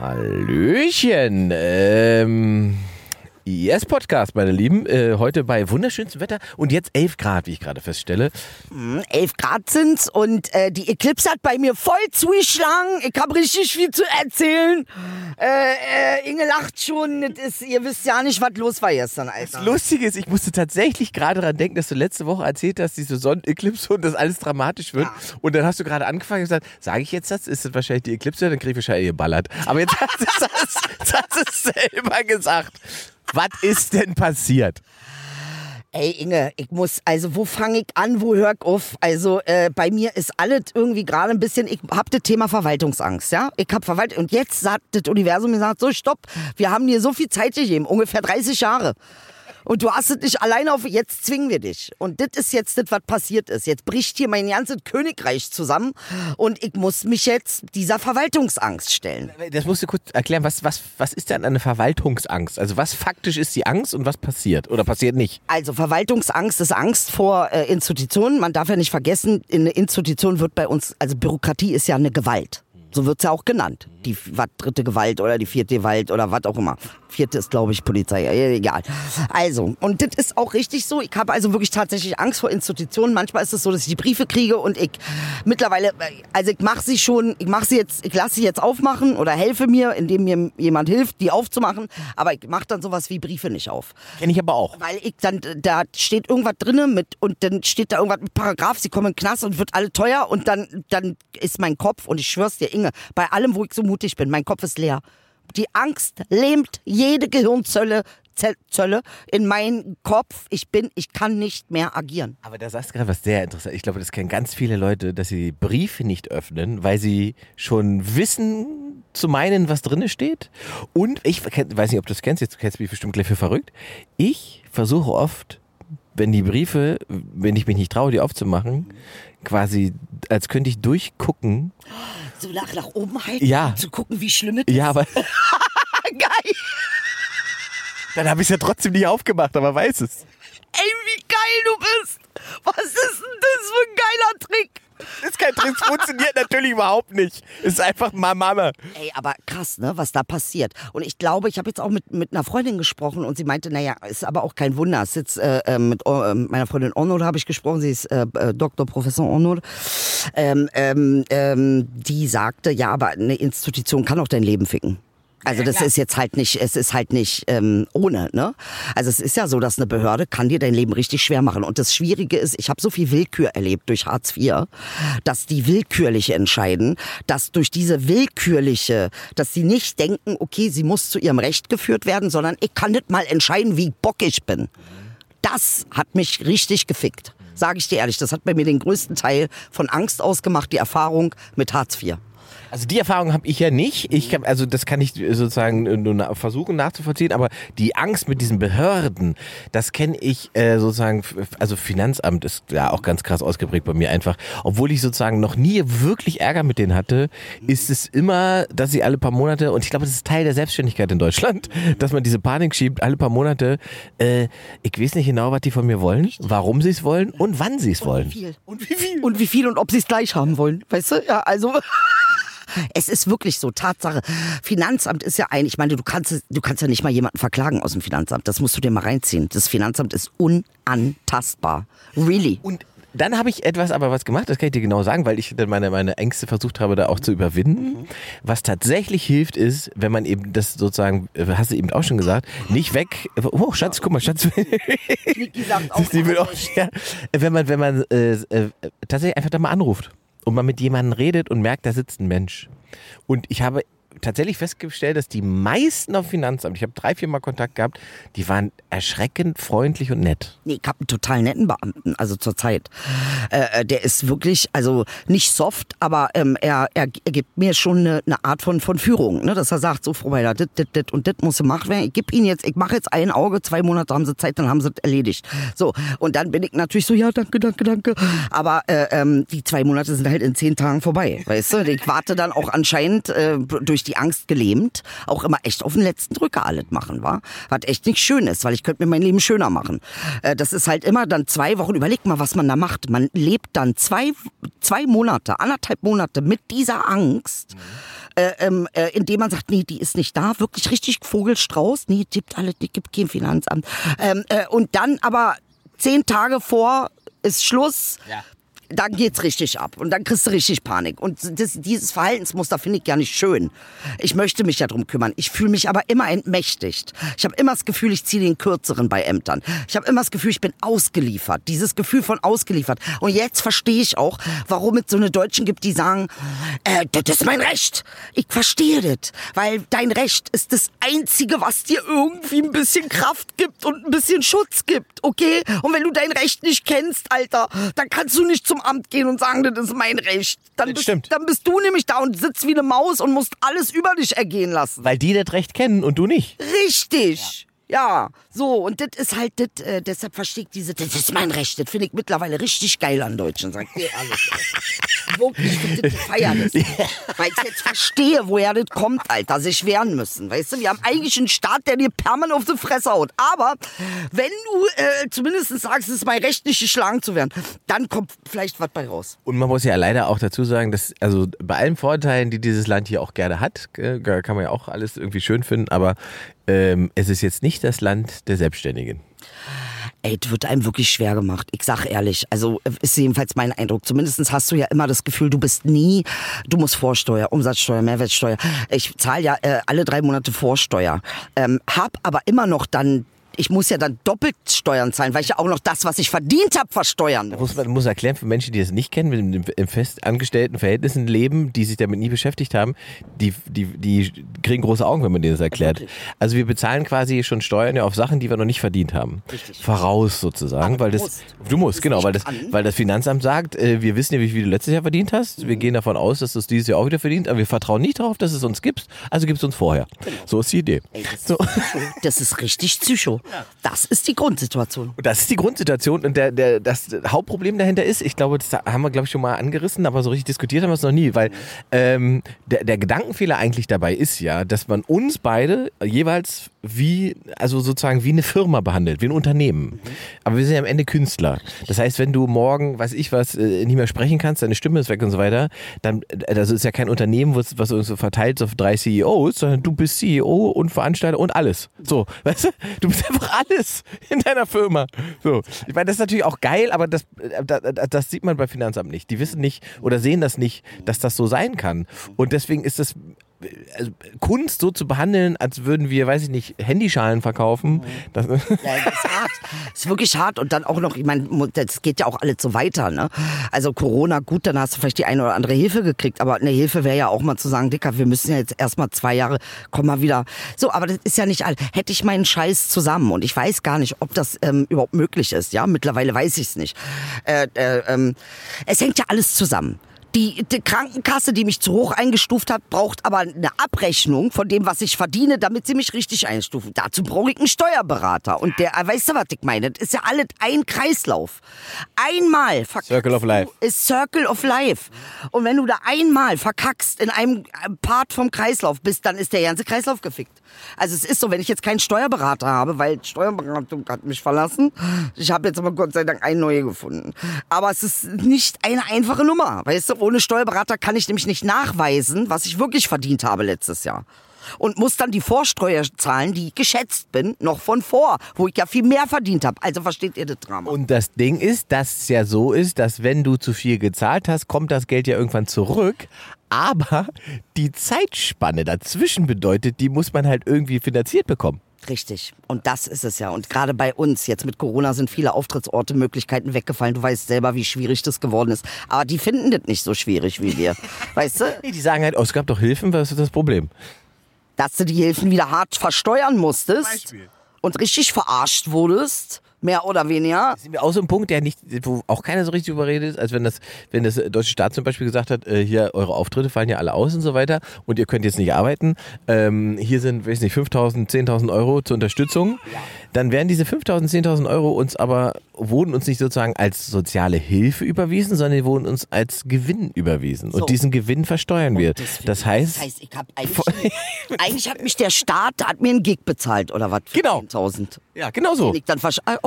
Hallöchen. Ähm, Yes-Podcast, meine Lieben. Äh, heute bei wunderschönstem Wetter und jetzt 11 Grad, wie ich gerade feststelle. 11 Grad sind's und äh, die Eclipse hat bei mir voll zugeschlagen. Ich habe richtig viel zu erzählen. Äh, äh, Inge lacht schon. Ist, ihr wisst ja nicht, was los war gestern, Alter. Das Lustige ist, ich musste tatsächlich gerade daran denken, dass du letzte Woche erzählt hast, diese Sonneneklipse und dass alles dramatisch wird. Ja. Und dann hast du gerade angefangen und gesagt, sage ich jetzt das? Ist das wahrscheinlich die Eklipse? Dann krieg ich wahrscheinlich geballert. Aber jetzt hast du es hast du es selber gesagt. Was ist denn passiert? Ey, Inge, ich muss, also wo fange ich an, wo höre ich auf? Also äh, bei mir ist alles irgendwie gerade ein bisschen, ich hab das Thema Verwaltungsangst, ja? Ich hab Verwaltung, und jetzt sagt das Universum mir sagt, so stopp, wir haben dir so viel Zeit gegeben, ungefähr 30 Jahre. Und du hast es nicht alleine auf, jetzt zwingen wir dich. Und das ist jetzt das, was passiert ist. Jetzt bricht hier mein ganzes Königreich zusammen und ich muss mich jetzt dieser Verwaltungsangst stellen. Das musst du kurz erklären, was, was, was ist denn eine Verwaltungsangst? Also was faktisch ist die Angst und was passiert oder passiert nicht? Also Verwaltungsangst ist Angst vor äh, Institutionen. Man darf ja nicht vergessen, in eine Institution wird bei uns, also Bürokratie ist ja eine Gewalt. So wird's ja auch genannt. Die was, dritte Gewalt oder die vierte Gewalt oder was auch immer. Vierte ist, glaube ich, Polizei. Egal. Also, und das ist auch richtig so. Ich habe also wirklich tatsächlich Angst vor Institutionen. Manchmal ist es so, dass ich die Briefe kriege und ich mittlerweile, also ich mache sie schon, ich mache sie jetzt, ich lasse sie jetzt aufmachen oder helfe mir, indem mir jemand hilft, die aufzumachen. Aber ich mache dann sowas wie Briefe nicht auf. Kenne ich aber auch. Weil ich dann, da steht irgendwas drinne mit, und dann steht da irgendwas mit Paragraph, sie kommen in den Knast und wird alle teuer und dann, dann ist mein Kopf, und ich schwör's dir, Inge, bei allem, wo ich so mutig bin, mein Kopf ist leer. Die Angst lähmt jede Gehirnzelle Ze- Zölle in meinen Kopf. Ich bin, ich kann nicht mehr agieren. Aber da sagst du gerade was sehr interessant. Ich glaube, das kennen ganz viele Leute, dass sie Briefe nicht öffnen, weil sie schon wissen zu meinen, was drinne steht. Und ich weiß nicht, ob du das kennst, jetzt du kennst mich bestimmt gleich für verrückt. Ich versuche oft, wenn die Briefe, wenn ich mich nicht traue, die aufzumachen, quasi, als könnte ich durchgucken. So nach, nach oben halten, Ja. um zu gucken, wie schlimm es Ja, aber ist. Geil. dann habe ich es ja trotzdem nicht aufgemacht, aber weiß es. Ey, wie geil du bist. Was ist denn das für ein geiler Trick? Das kein Trick, funktioniert natürlich überhaupt nicht. Ist einfach mal Mama. Ey, aber krass, ne, was da passiert. Und ich glaube, ich habe jetzt auch mit, mit einer Freundin gesprochen und sie meinte, naja, ist aber auch kein Wunder. Es äh, äh, mit äh, meiner Freundin Ornod habe ich gesprochen, sie ist äh, äh, Dr. Professor Ornod. Ähm, ähm, ähm, die sagte, ja, aber eine Institution kann auch dein Leben ficken. Also das ist jetzt halt nicht, es ist halt nicht ähm, ohne, ne? Also es ist ja so, dass eine Behörde kann dir dein Leben richtig schwer machen. Und das Schwierige ist, ich habe so viel Willkür erlebt durch Hartz IV, dass die willkürlich entscheiden, dass durch diese willkürliche, dass sie nicht denken, okay, sie muss zu ihrem Recht geführt werden, sondern ich kann nicht mal entscheiden, wie bock ich bin. Das hat mich richtig gefickt. Sage ich dir ehrlich, das hat bei mir den größten Teil von Angst ausgemacht, die Erfahrung mit Hartz IV. Also die Erfahrung habe ich ja nicht. Ich hab, also das kann ich sozusagen nur na versuchen nachzuvollziehen, aber die Angst mit diesen Behörden, das kenne ich äh, sozusagen, also Finanzamt ist ja auch ganz krass ausgeprägt bei mir einfach. Obwohl ich sozusagen noch nie wirklich Ärger mit denen hatte, ist es immer, dass sie alle paar Monate, und ich glaube, das ist Teil der Selbstständigkeit in Deutschland, dass man diese Panik schiebt, alle paar Monate, äh, ich weiß nicht genau, was die von mir wollen, warum sie es wollen und wann sie es wollen. viel. Und wie viel? Und wie viel und ob sie es gleich haben wollen. Weißt du? Ja, also. Es ist wirklich so, Tatsache. Finanzamt ist ja ein, ich meine, du kannst, du kannst ja nicht mal jemanden verklagen aus dem Finanzamt. Das musst du dir mal reinziehen. Das Finanzamt ist unantastbar. Really. Und dann habe ich etwas aber was gemacht, das kann ich dir genau sagen, weil ich dann meine, meine Ängste versucht habe, da auch zu überwinden. Was tatsächlich hilft, ist, wenn man eben das sozusagen, äh, hast du eben auch schon gesagt, nicht weg. Oh, Schatz, guck mal, Schatz. Sie will auch, ja, wenn man, wenn man äh, äh, tatsächlich einfach da mal anruft und man mit jemandem redet und merkt, da sitzt ein Mensch. Und ich habe tatsächlich festgestellt, dass die meisten auf Finanzamt, ich habe drei, vier Mal Kontakt gehabt, die waren erschreckend freundlich und nett. Nee, ich habe einen total netten Beamten, also zurzeit. Äh, äh, der ist wirklich, also nicht soft, aber ähm, er, er, er gibt mir schon eine, eine Art von, von Führung, ne? dass er sagt, so Frau Weiler, dit, dit, dit und dit muss gemacht werden. Ich gebe Ihnen jetzt, ich mache jetzt ein Auge, zwei Monate haben Sie Zeit, dann haben Sie es erledigt. So, und dann bin ich natürlich so, ja, danke, danke, danke. Aber äh, ähm, die zwei Monate sind halt in zehn Tagen vorbei, weißt du? Ich warte dann auch anscheinend äh, durch die Angst gelähmt, auch immer echt auf den letzten Drücker alles machen, war. Was echt nicht schön ist, weil ich könnte mir mein Leben schöner machen. Äh, das ist halt immer dann zwei Wochen, überleg mal, was man da macht. Man lebt dann zwei, zwei Monate, anderthalb Monate mit dieser Angst. äh, ähm, äh, indem man sagt, nee, die ist nicht da, wirklich richtig Vogelstrauß, nee, gibt alle, die gibt kein Finanzamt. Ähm, äh, und dann aber zehn Tage vor ist Schluss. Ja dann geht's richtig ab und dann kriegst du richtig Panik. Und das, dieses Verhaltensmuster finde ich ja nicht schön. Ich möchte mich ja drum kümmern. Ich fühle mich aber immer entmächtigt. Ich habe immer das Gefühl, ich ziehe den Kürzeren bei Ämtern. Ich habe immer das Gefühl, ich bin ausgeliefert. Dieses Gefühl von ausgeliefert. Und jetzt verstehe ich auch, warum es so eine Deutschen gibt, die sagen, äh, das ist mein Recht. Ich verstehe das, weil dein Recht ist das Einzige, was dir irgendwie ein bisschen Kraft gibt und ein bisschen Schutz gibt, okay? Und wenn du dein Recht nicht kennst, Alter, dann kannst du nicht zum zum Amt gehen und sagen, das ist mein Recht. Dann, Das bist, stimmt. dann bist du nämlich da und sitzt wie eine Maus und musst alles über dich ergehen lassen. Weil die das Recht kennen und du nicht. Richtig. Ja, so, und das ist halt, das, äh, deshalb verstehe ich diese, das ist mein Recht, das finde ich mittlerweile richtig geil an Deutschen, sagt ihr alles. ey. Wirklich, ich das feier das. Weil ich jetzt verstehe, woher das kommt, Alter, sich wehren müssen, weißt du, wir haben eigentlich einen Staat, der dir permanent auf die Fresse haut, aber wenn du äh, zumindest sagst, es ist mein Recht, nicht geschlagen zu werden, dann kommt vielleicht was bei raus. Und man muss ja leider auch dazu sagen, dass, also bei allen Vorteilen, die dieses Land hier auch gerne hat, äh, kann man ja auch alles irgendwie schön finden, aber ähm, es ist jetzt nicht das Land der Selbstständigen. Ey, das wird einem wirklich schwer gemacht. Ich sag ehrlich. Also ist jedenfalls mein Eindruck. Zumindest hast du ja immer das Gefühl, du bist nie, du musst Vorsteuer, Umsatzsteuer, Mehrwertsteuer. Ich zahle ja äh, alle drei Monate Vorsteuer. Ähm, hab aber immer noch dann ich muss ja dann doppelt Steuern zahlen, weil ich ja auch noch das, was ich verdient habe, versteuern muss. Muss man muss erklären für Menschen, die das nicht kennen, mit in festangestellten Verhältnissen leben, die sich damit nie beschäftigt haben, die, die, die kriegen große Augen, wenn man denen das erklärt. Also wir bezahlen quasi schon Steuern ja auf Sachen, die wir noch nicht verdient haben. Richtig. Voraus sozusagen, Aber weil du das musst. du musst genau, weil das weil das Finanzamt sagt, äh, wir wissen ja, wie viel du letztes Jahr verdient hast. Wir gehen davon aus, dass du es dieses Jahr auch wieder verdient, aber wir vertrauen nicht darauf, dass es uns gibt. Also gibst du uns vorher. So ist die Idee. Ey, das, So. ist das ist richtig Psycho. Das ist die Grundsituation. Und das ist die Grundsituation und der, der, das Hauptproblem dahinter ist, ich glaube, das haben wir, glaube ich, schon mal angerissen, aber so richtig diskutiert haben wir es noch nie, weil ähm, der, der Gedankenfehler eigentlich dabei ist ja, dass man uns beide jeweils wie, also sozusagen wie eine Firma behandelt, wie ein Unternehmen. Aber wir sind ja am Ende Künstler. Das heißt, wenn du morgen, weiß ich was, äh, nicht mehr sprechen kannst, deine Stimme ist weg und so weiter, dann, äh, das ist ja kein Unternehmen, was, was uns so verteilt auf drei CEOs, sondern du bist CEO und Veranstalter und alles. So, weißt du? Du bist einfach alles in deiner Firma. So. Ich meine, das ist natürlich auch geil, aber das, äh, das, das sieht man bei Finanzamt nicht. Die wissen nicht oder sehen das nicht, dass das so sein kann. Und deswegen ist das also Kunst so zu behandeln, als würden wir, weiß ich nicht, Handyschalen verkaufen. Das, Ja, das ist hart. Das ist wirklich hart. Und dann auch noch, ich meine, das geht ja auch alles so weiter. Ne? Also Corona, gut, dann hast du vielleicht die eine oder andere Hilfe gekriegt. Aber eine Hilfe wäre ja auch mal zu sagen, Dicker, wir müssen ja jetzt erstmal zwei Jahre, komm mal wieder. So, aber das ist ja nicht all. Hätte ich meinen Scheiß zusammen und ich weiß gar nicht, ob das ähm, überhaupt möglich ist. Ja, mittlerweile weiß ich es nicht. Äh, äh, ähm, es hängt ja alles zusammen. Die, die Krankenkasse, die mich zu hoch eingestuft hat, braucht aber eine Abrechnung von dem, was ich verdiene, damit sie mich richtig einstufen. Dazu brauche ich einen Steuerberater. Und der, äh, weißt du, was ich meine? Das ist ja alles ein Kreislauf. Einmal verkackst Circle of Life. Du, ist Circle of Life. Und wenn du da einmal verkackst in einem äh, Part vom Kreislauf bist, dann ist der ganze Kreislauf gefickt. Also es ist so, wenn ich jetzt keinen Steuerberater habe, weil Steuerberatung hat mich verlassen. Ich habe jetzt aber Gott sei Dank einen neue gefunden. Aber es ist nicht eine einfache Nummer. Weißt du, ohne Steuerberater kann ich nämlich nicht nachweisen, was ich wirklich verdient habe letztes Jahr. Und muss dann die Vorsteuer zahlen, die ich geschätzt bin, noch von vor, wo ich ja viel mehr verdient habe. Also versteht ihr das Drama? Und das Ding ist, dass es ja so ist, dass wenn du zu viel gezahlt hast, kommt das Geld ja irgendwann zurück. Aber die Zeitspanne dazwischen bedeutet, die muss man halt irgendwie finanziert bekommen. Richtig. Und das ist es ja. Und gerade bei uns, jetzt mit Corona sind viele Auftrittsorte, Möglichkeiten weggefallen. Du weißt selber, wie schwierig das geworden ist. Aber die finden das nicht so schwierig wie wir. Weißt du? Nee, die sagen halt, oh, es gab doch Hilfen, was ist das Problem? Dass du die Hilfen wieder hart versteuern musstest Beispiel. und richtig verarscht wurdest, mehr oder weniger. sind wir auch so ein Punkt, der nicht, wo auch keiner so richtig überredet, als wenn das, wenn das deutsche Staat zum Beispiel gesagt hat, äh, hier eure Auftritte fallen ja alle aus und so weiter und ihr könnt jetzt nicht arbeiten. Ähm, hier sind, weiß nicht, 5.000, 10.000 Euro zur Unterstützung. Dann werden diese 5.000, 10.000 Euro uns aber, wurden uns nicht sozusagen als soziale Hilfe überwiesen, sondern die wurden uns als Gewinn überwiesen. So. Und diesen Gewinn versteuern wir. Deswegen- Das heißt, das heißt ich hab eigentlich, eigentlich hat mich der Staat, hat mir einen Gig bezahlt oder was? Genau. 10.000. ja, genau so. Dann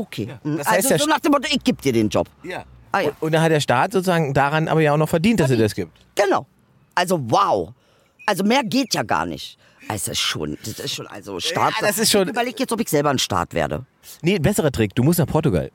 okay. das heißt, also so nach dem Motto, ich geb dir den Job. Ja. Ah, ja. Und, und dann hat der Staat sozusagen daran aber ja auch noch verdient, dass er das gibt. Genau. Also wow. Also mehr geht ja gar nicht. Es ist schon, das ist schon, also Start. das ist schon- Ich überleg jetzt, ob ich selber ein Start werde. Nee, besserer Trick. Du musst nach Portugal.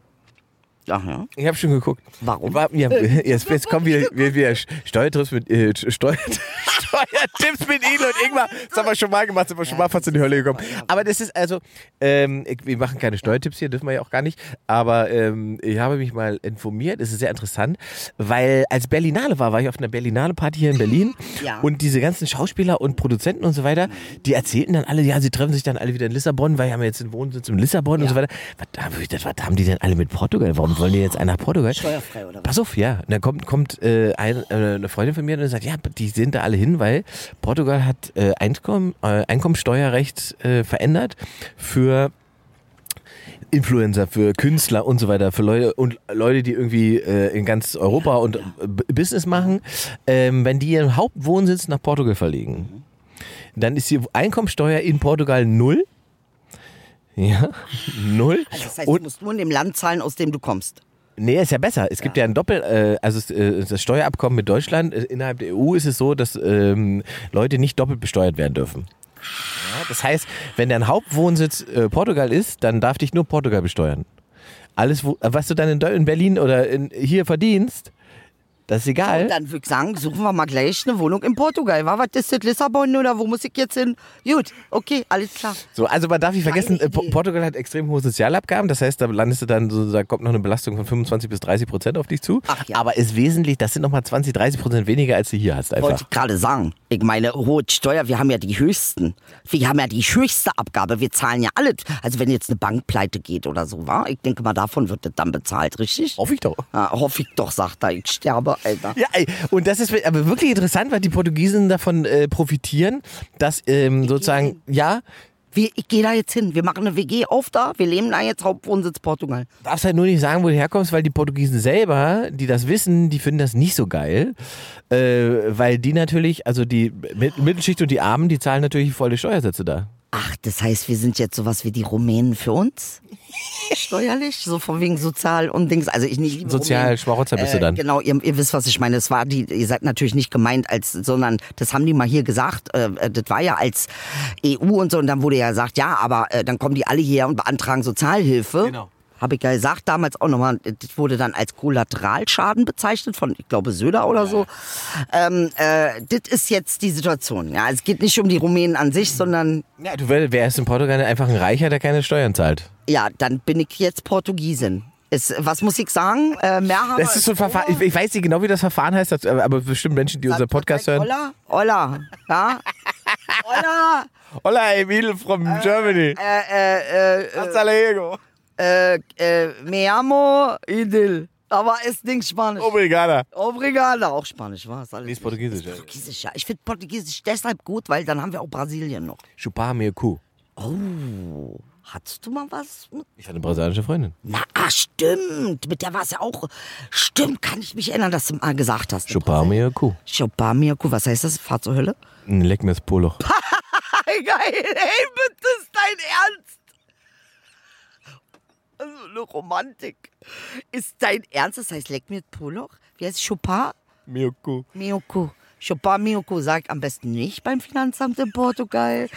Ach ja. Ich habe schon geguckt. Warum? War, ja, jetzt, jetzt kommen wir, wir Steuertipps mit äh, Steuer, Steuertipps mit Ihnen und Ingmar. Das haben wir schon mal gemacht, sind wir schon mal fast in die Hölle gekommen. Aber das ist also, ähm, wir machen keine Steuertipps hier, dürfen wir ja auch gar nicht. Aber ähm, ich habe mich mal informiert. Es ist sehr interessant, weil als Berlinale war, war ich auf einer Berlinale Party hier in Berlin Ja. und diese ganzen Schauspieler und Produzenten und so weiter, die erzählten dann alle, ja, sie treffen sich dann alle wieder in Lissabon, weil wir haben jetzt den Wohnsitz in Lissabon und so weiter. Was, was haben die denn alle mit Portugal? Warum wollen die jetzt einen nach Portugal? Steuerfrei oder was? Pass auf, ja. Und dann kommt, kommt äh, ein, äh, eine Freundin von mir und sagt, ja, die sind da alle hin, weil Portugal hat äh, Einkommen, äh, Einkommensteuerrecht äh, verändert für Influencer, für Künstler und so weiter, für Leute und Leute, die irgendwie äh, in ganz Europa und äh, B- Business machen, ähm, wenn die ihren Hauptwohnsitz nach Portugal verlegen, dann ist die Einkommensteuer in Portugal null. Ja, null. Also das heißt, und du musst nur in dem Land zahlen, aus dem du kommst. Nee, ist ja besser. Es gibt ja ein Doppel, äh, also äh, das Steuerabkommen mit Deutschland, äh, innerhalb der EU ist es so, dass ähm, Leute nicht doppelt besteuert werden dürfen. Ja, das heißt, wenn dein Hauptwohnsitz äh, Portugal ist, dann darf dich nur Portugal besteuern. Alles, wo, was du dann in Berlin oder in, hier verdienst, das ist egal. Dann würde ich sagen, suchen wir mal gleich eine Wohnung in Portugal. War was ist das Lissabon oder wo muss ich jetzt hin? Gut, okay, alles klar. So, also man darf nicht vergessen, äh. Portugal hat extrem hohe Sozialabgaben. Das heißt, da landest du dann so, da kommt noch eine Belastung von 25 bis 30 Prozent auf dich zu. Ach ja. Aber ist wesentlich, das sind nochmal 20, 30 Prozent weniger, als du hier hast einfach. Wollte ich gerade sagen. Ich meine, hohe Steuer, wir haben ja die höchsten. Wir haben ja die höchste Abgabe. Wir zahlen ja alles. Also wenn jetzt eine Bank pleite geht oder so, war, ich denke mal, davon wird das dann bezahlt, richtig? Hoffe ich doch. Ja, hoffe ich doch, sagt er. Ich sterbe, Alter. Ja, ey, und das ist aber wirklich interessant, weil die Portugiesen davon äh, profitieren, dass ähm, sozusagen, ja, Wir, ich gehe da jetzt hin. Wir machen eine WG auf da. Wir leben da jetzt Hauptwohnsitz Portugal. darfst halt nur nicht sagen, wo du herkommst, weil die Portugiesen selber, die das wissen, die finden das nicht so geil, äh, weil die natürlich, also die Mit- Mittelschicht und die Armen, die zahlen natürlich volle Steuersätze da. Ach, das heißt, wir sind jetzt sowas wie die Rumänen für uns? Steuerlich? So von wegen sozial und Dings. Also ich nicht liebe Sozial. Schmarotzer bist du dann. Genau, ihr, ihr wisst, was ich meine. Das war die, ihr seid natürlich nicht gemeint als, sondern das haben die mal hier gesagt. Äh, äh, das war ja als EU und so. Und dann wurde ja gesagt, ja, aber äh, dann kommen die alle hier und beantragen Sozialhilfe. Genau. Habe ich ja gesagt damals auch nochmal, das wurde dann als Kollateralschaden bezeichnet von, ich glaube, Söder oder so. Ähm, äh, das ist jetzt die Situation. Ja, es geht nicht um die Rumänen an sich, sondern Ja, du wär- wärst in Portugal einfach ein Reicher, der keine Steuern zahlt. ja, dann bin ich jetzt Portugiesin. Ist, was muss ich sagen? Äh, Mehrhaber Das ist so ein Verfahren, ich, ich weiß nicht genau, wie das Verfahren heißt, das- aber bestimmt Menschen, die unseren Podcast hören. Holla, holla, ja? Holla, Hola, Emil from Germany. äh, äh, äh, Hasta luego. Äh, äh, me amo Idil. Aber ist nicht Spanisch. Obrigada. Obrigado, auch Spanisch, war es alles. Nee, ist Portugiesisch, ja. Portugiesisch, ja. Ich finde Portugiesisch deshalb gut, weil dann haben wir auch Brasilien noch. Chupar mir Kuh. Oh, hattest du mal was mit Ich hatte eine brasilianische Freundin. Na, ah, stimmt. Mit der war es ja auch. Stimmt, kann ich mich erinnern, dass du mal gesagt hast. Chupar mir Kuh. Chopamiaku, was heißt das? Fahr zur Hölle? Leck mir das Poloch. Geil, ey, bitte, ist dein Ernst? Also eine Romantik. Ist dein Ernst? Das heißt, leck mir das Poloch? Wie heißt es? Chopin? Kuh. Miyoko. Chopin Miyoko sagt am besten nicht beim Finanzamt in Portugal.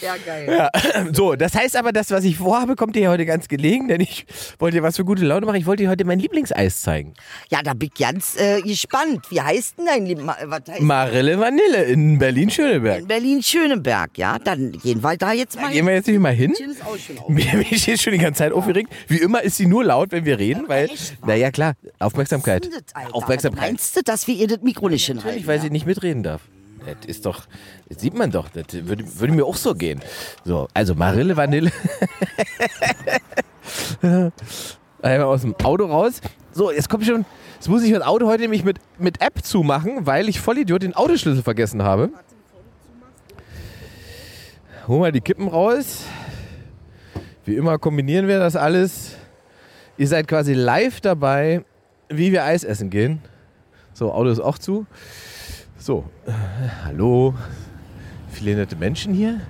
ja, geil. Ja, so, das heißt aber, das, was ich vorhabe, kommt dir heute ganz gelegen, denn ich wollte dir was für gute Laune machen. Ich wollte dir heute mein Lieblingseis zeigen. Ja, da bin ich ganz äh, gespannt. Wie heißt denn dein heißt Marille Vanille in Berlin-Schöneberg. in Berlin-Schöneberg, ja? Dann gehen wir da jetzt mal Gehen wir jetzt nicht mal hin? hin. ist auch schon mich ist schon die ganze Zeit aufgeregt. Wie immer ist sie nur laut, wenn wir reden, weil, echt wahr? naja klar, Aufmerksamkeit. Das? Aufmerksamkeit. Meinst du, dass wir ihr das Mikro nicht hinhalten? Natürlich, weil sie nicht mitreden darf. Das ist doch, das sieht man doch, das würde, würde mir auch so gehen. So, also Marille Vanille. Einmal aus dem Auto raus. So, jetzt kommt schon, jetzt muss ich das Auto heute nämlich mit, mit App zumachen, weil ich Vollidiot den Autoschlüssel vergessen habe. Hol mal die Kippen raus. Wie immer kombinieren wir das alles. Ihr seid quasi live dabei, wie wir Eis essen gehen. So, Auto ist auch zu. So, äh, hallo. Viele nette Menschen hier.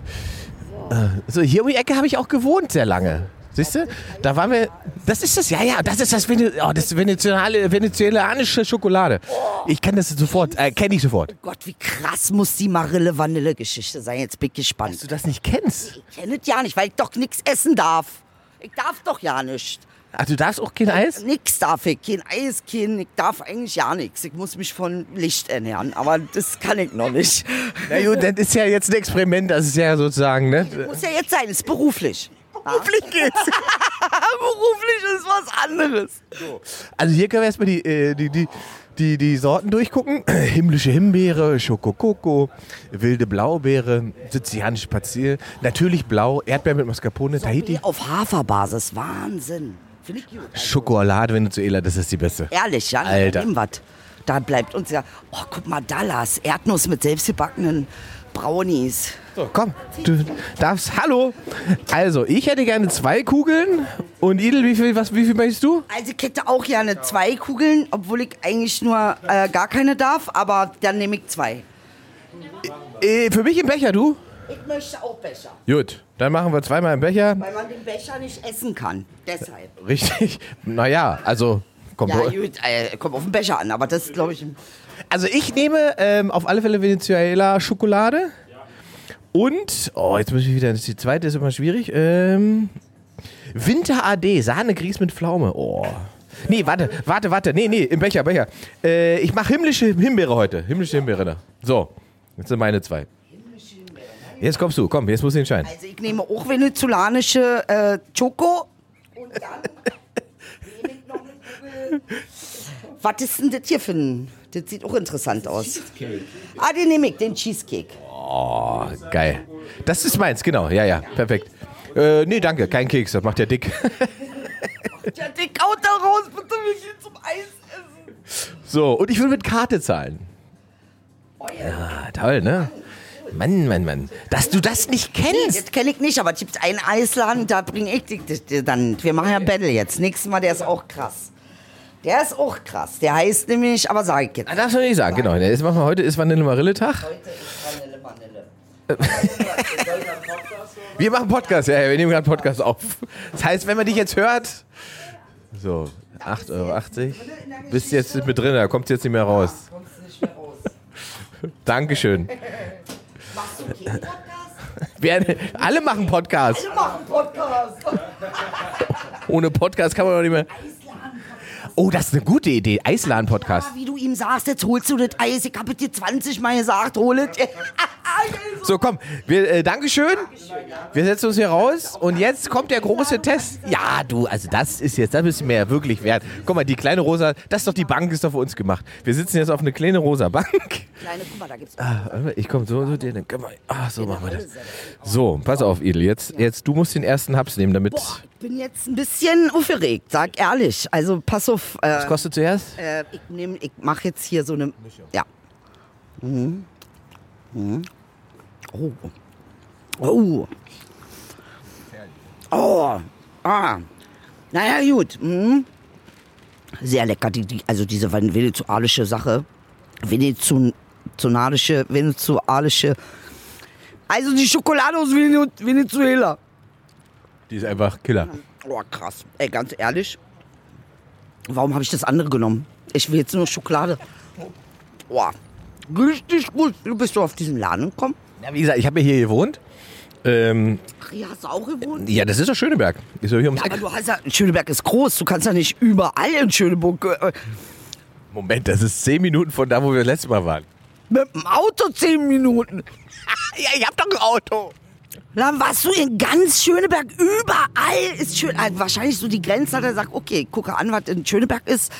Äh, so, hier um die Ecke habe ich auch gewohnt sehr lange. Siehst du? Da waren wir. Das ist das, ja, ja, das ist das, Vene, oh, das venezianale, venezianische Schokolade. Ich kenne das sofort, äh, kenne ich sofort. Gott, wie krass muss die Marille-Vanille-Geschichte sein. Jetzt bin ich gespannt. Dass du das nicht kennst. Ich kenne es ja nicht, weil ich doch nichts essen darf. Ich darf doch ja nicht. Ach, du darfst auch kein Eis? Nix darf ich. Kein Eis, kein, ich darf eigentlich ja nichts. Ich muss mich von Licht ernähren, aber das kann ich noch nicht. Na gut, das ist ja jetzt ein Experiment, das ist ja sozusagen, ne? Muss ja jetzt sein, ist beruflich. Beruflich geht's. beruflich ist was anderes. Also hier können wir erstmal die, äh, die, die, die, die Sorten durchgucken. Himmlische Himbeere, Schokokoko, wilde Blaubeere, sizilianische Pazier, natürlich blau, Erdbeer mit Mascarpone, Tahiti. Auf Haferbasis, Wahnsinn. Finde ich gut. Schokolade Venezuela, das ist die beste. Ehrlich, ja? Alter. Was. Da bleibt uns ja, oh, guck mal, Dallas, Erdnuss mit selbstgebackenen Brownies. So, komm, du darfst, hallo. Also, ich hätte gerne zwei Kugeln. Und Idel, wie viel, was, wie viel möchtest du? Also ich hätte auch gerne zwei Kugeln, obwohl ich eigentlich nur äh, gar keine darf, aber dann nehme ich zwei. Äh, für mich im Becher, du? Ich möchte auch Becher, Gut, dann machen wir zweimal im Becher. weil man den Becher nicht essen kann. Deshalb. Richtig. Naja, also, komm, Ja, gut, äh, kommt auf den Becher an, aber das ist, glaube ich, ein- Also ich nehme ähm, auf alle Fälle Venezuela Schokolade. Und, oh, jetzt muss ich wieder, die zweite ist immer schwierig. Ähm, Winter AD, Sahnegrieß mit Pflaume. Oh. Nee, warte, warte, warte. Nee, nee, im Becher, Becher. Äh, ich mache himmlische Himbeere heute. Himmlische Himbeere da. So, jetzt sind meine zwei. Jetzt kommst du, komm, jetzt muss ich entscheiden. Also ich nehme auch venezolanische äh, Choco. Und dann nehme ich noch eine Kugel. Was ist denn das hier für ein... Das sieht auch interessant aus. Ah, den nehme ich, den Cheesecake. Oh, geil. Das ist meins, genau. Ja, ja, perfekt. Äh, nee, danke, kein Keks, das macht ja dick. Ja, den kaut da raus, bitte, wir gehen zum Eis essen. So, und ich will mit Karte zahlen. Oh ja. Ah, toll, ne? Mann, Mann, Mann. Dass du das nicht kennst. Das kenne ich nicht, aber es gibt einen Eisladen, da bringe ich dich dann. Wir machen ja Battle jetzt. Nächstes Mal, der ist auch krass. Der ist auch krass. Der heißt nämlich, aber sag ich jetzt. Ah, darfst du nicht sagen, genau. Jetzt machen wir heute ist Vanille Marille Tag. Heute ist Vanille, Vanille. Wir machen Podcast, ja, ja, wir nehmen gerade Podcast auf. Das heißt, wenn man dich jetzt hört, so, 8,80 Euro. Bist jetzt mit drin, da kommt jetzt nicht mehr raus. Kommst nicht mehr raus. Dankeschön. Machst du keinen Podcast? Wir, alle machen Podcast. Wir machen Podcast. Ohne Podcast kann man doch nicht mehr. Oh, das ist eine gute Idee. Eisladen-Podcast. Wie du ihm sagst, jetzt holst du das Eis. Ich habe dir 20 Mal gesagt, hol es. So, komm, wir, äh, Dankeschön. Wir setzen uns hier raus und jetzt kommt der große Test. Ja, du, also das ist jetzt, das bist du mir ja wirklich wert. Guck mal, die kleine rosa, das ist doch die Bank, ist doch für uns gemacht. Wir sitzen jetzt auf eine kleine rosa Bank. Kleine, guck mal, da gibt's Ah, mal, ich komme so zu dir, dann können wir, ah, so machen wir das. So, pass auf, Idel, jetzt, jetzt, du musst den ersten Haps nehmen, damit, Ich bin jetzt ein bisschen aufgeregt, sag ehrlich. Also pass auf. Äh, was kostet zuerst? Äh, ich nehm, ich mache jetzt hier so eine. Ja. Mhm. Mhm. Oh. Oh. Oh. Ah. Naja, gut. Mhm. Sehr lecker. Die, die, also diese venezuelische Sache. Venezuelische, venezuelische. Also die Schokolade aus Vene- Venezuela. Die ist einfach Killer. Oh, krass. Ey, ganz ehrlich. Warum habe ich das andere genommen? Ich will jetzt nur Schokolade. Boah. Richtig gut. Du bist du auf diesen Laden gekommen? Ja, wie gesagt, ich habe ja hier gewohnt. Ähm, Ach, hier hast du auch gewohnt? ja, das ist doch Schöneberg. Ist doch hier ums Ja, aber Eck. du hast ja, Schöneberg ist groß. Du kannst ja nicht überall in Schöneburg. Äh, Moment, das ist zehn Minuten von da, wo wir letztes Mal waren. mit dem Auto zehn Minuten. Ja, ich hab doch ein Auto. Dann warst du in ganz Schöneberg. Überall ist schön. Also wahrscheinlich so die Grenze hat er sagt, okay, gucke an, was in Schöneberg ist.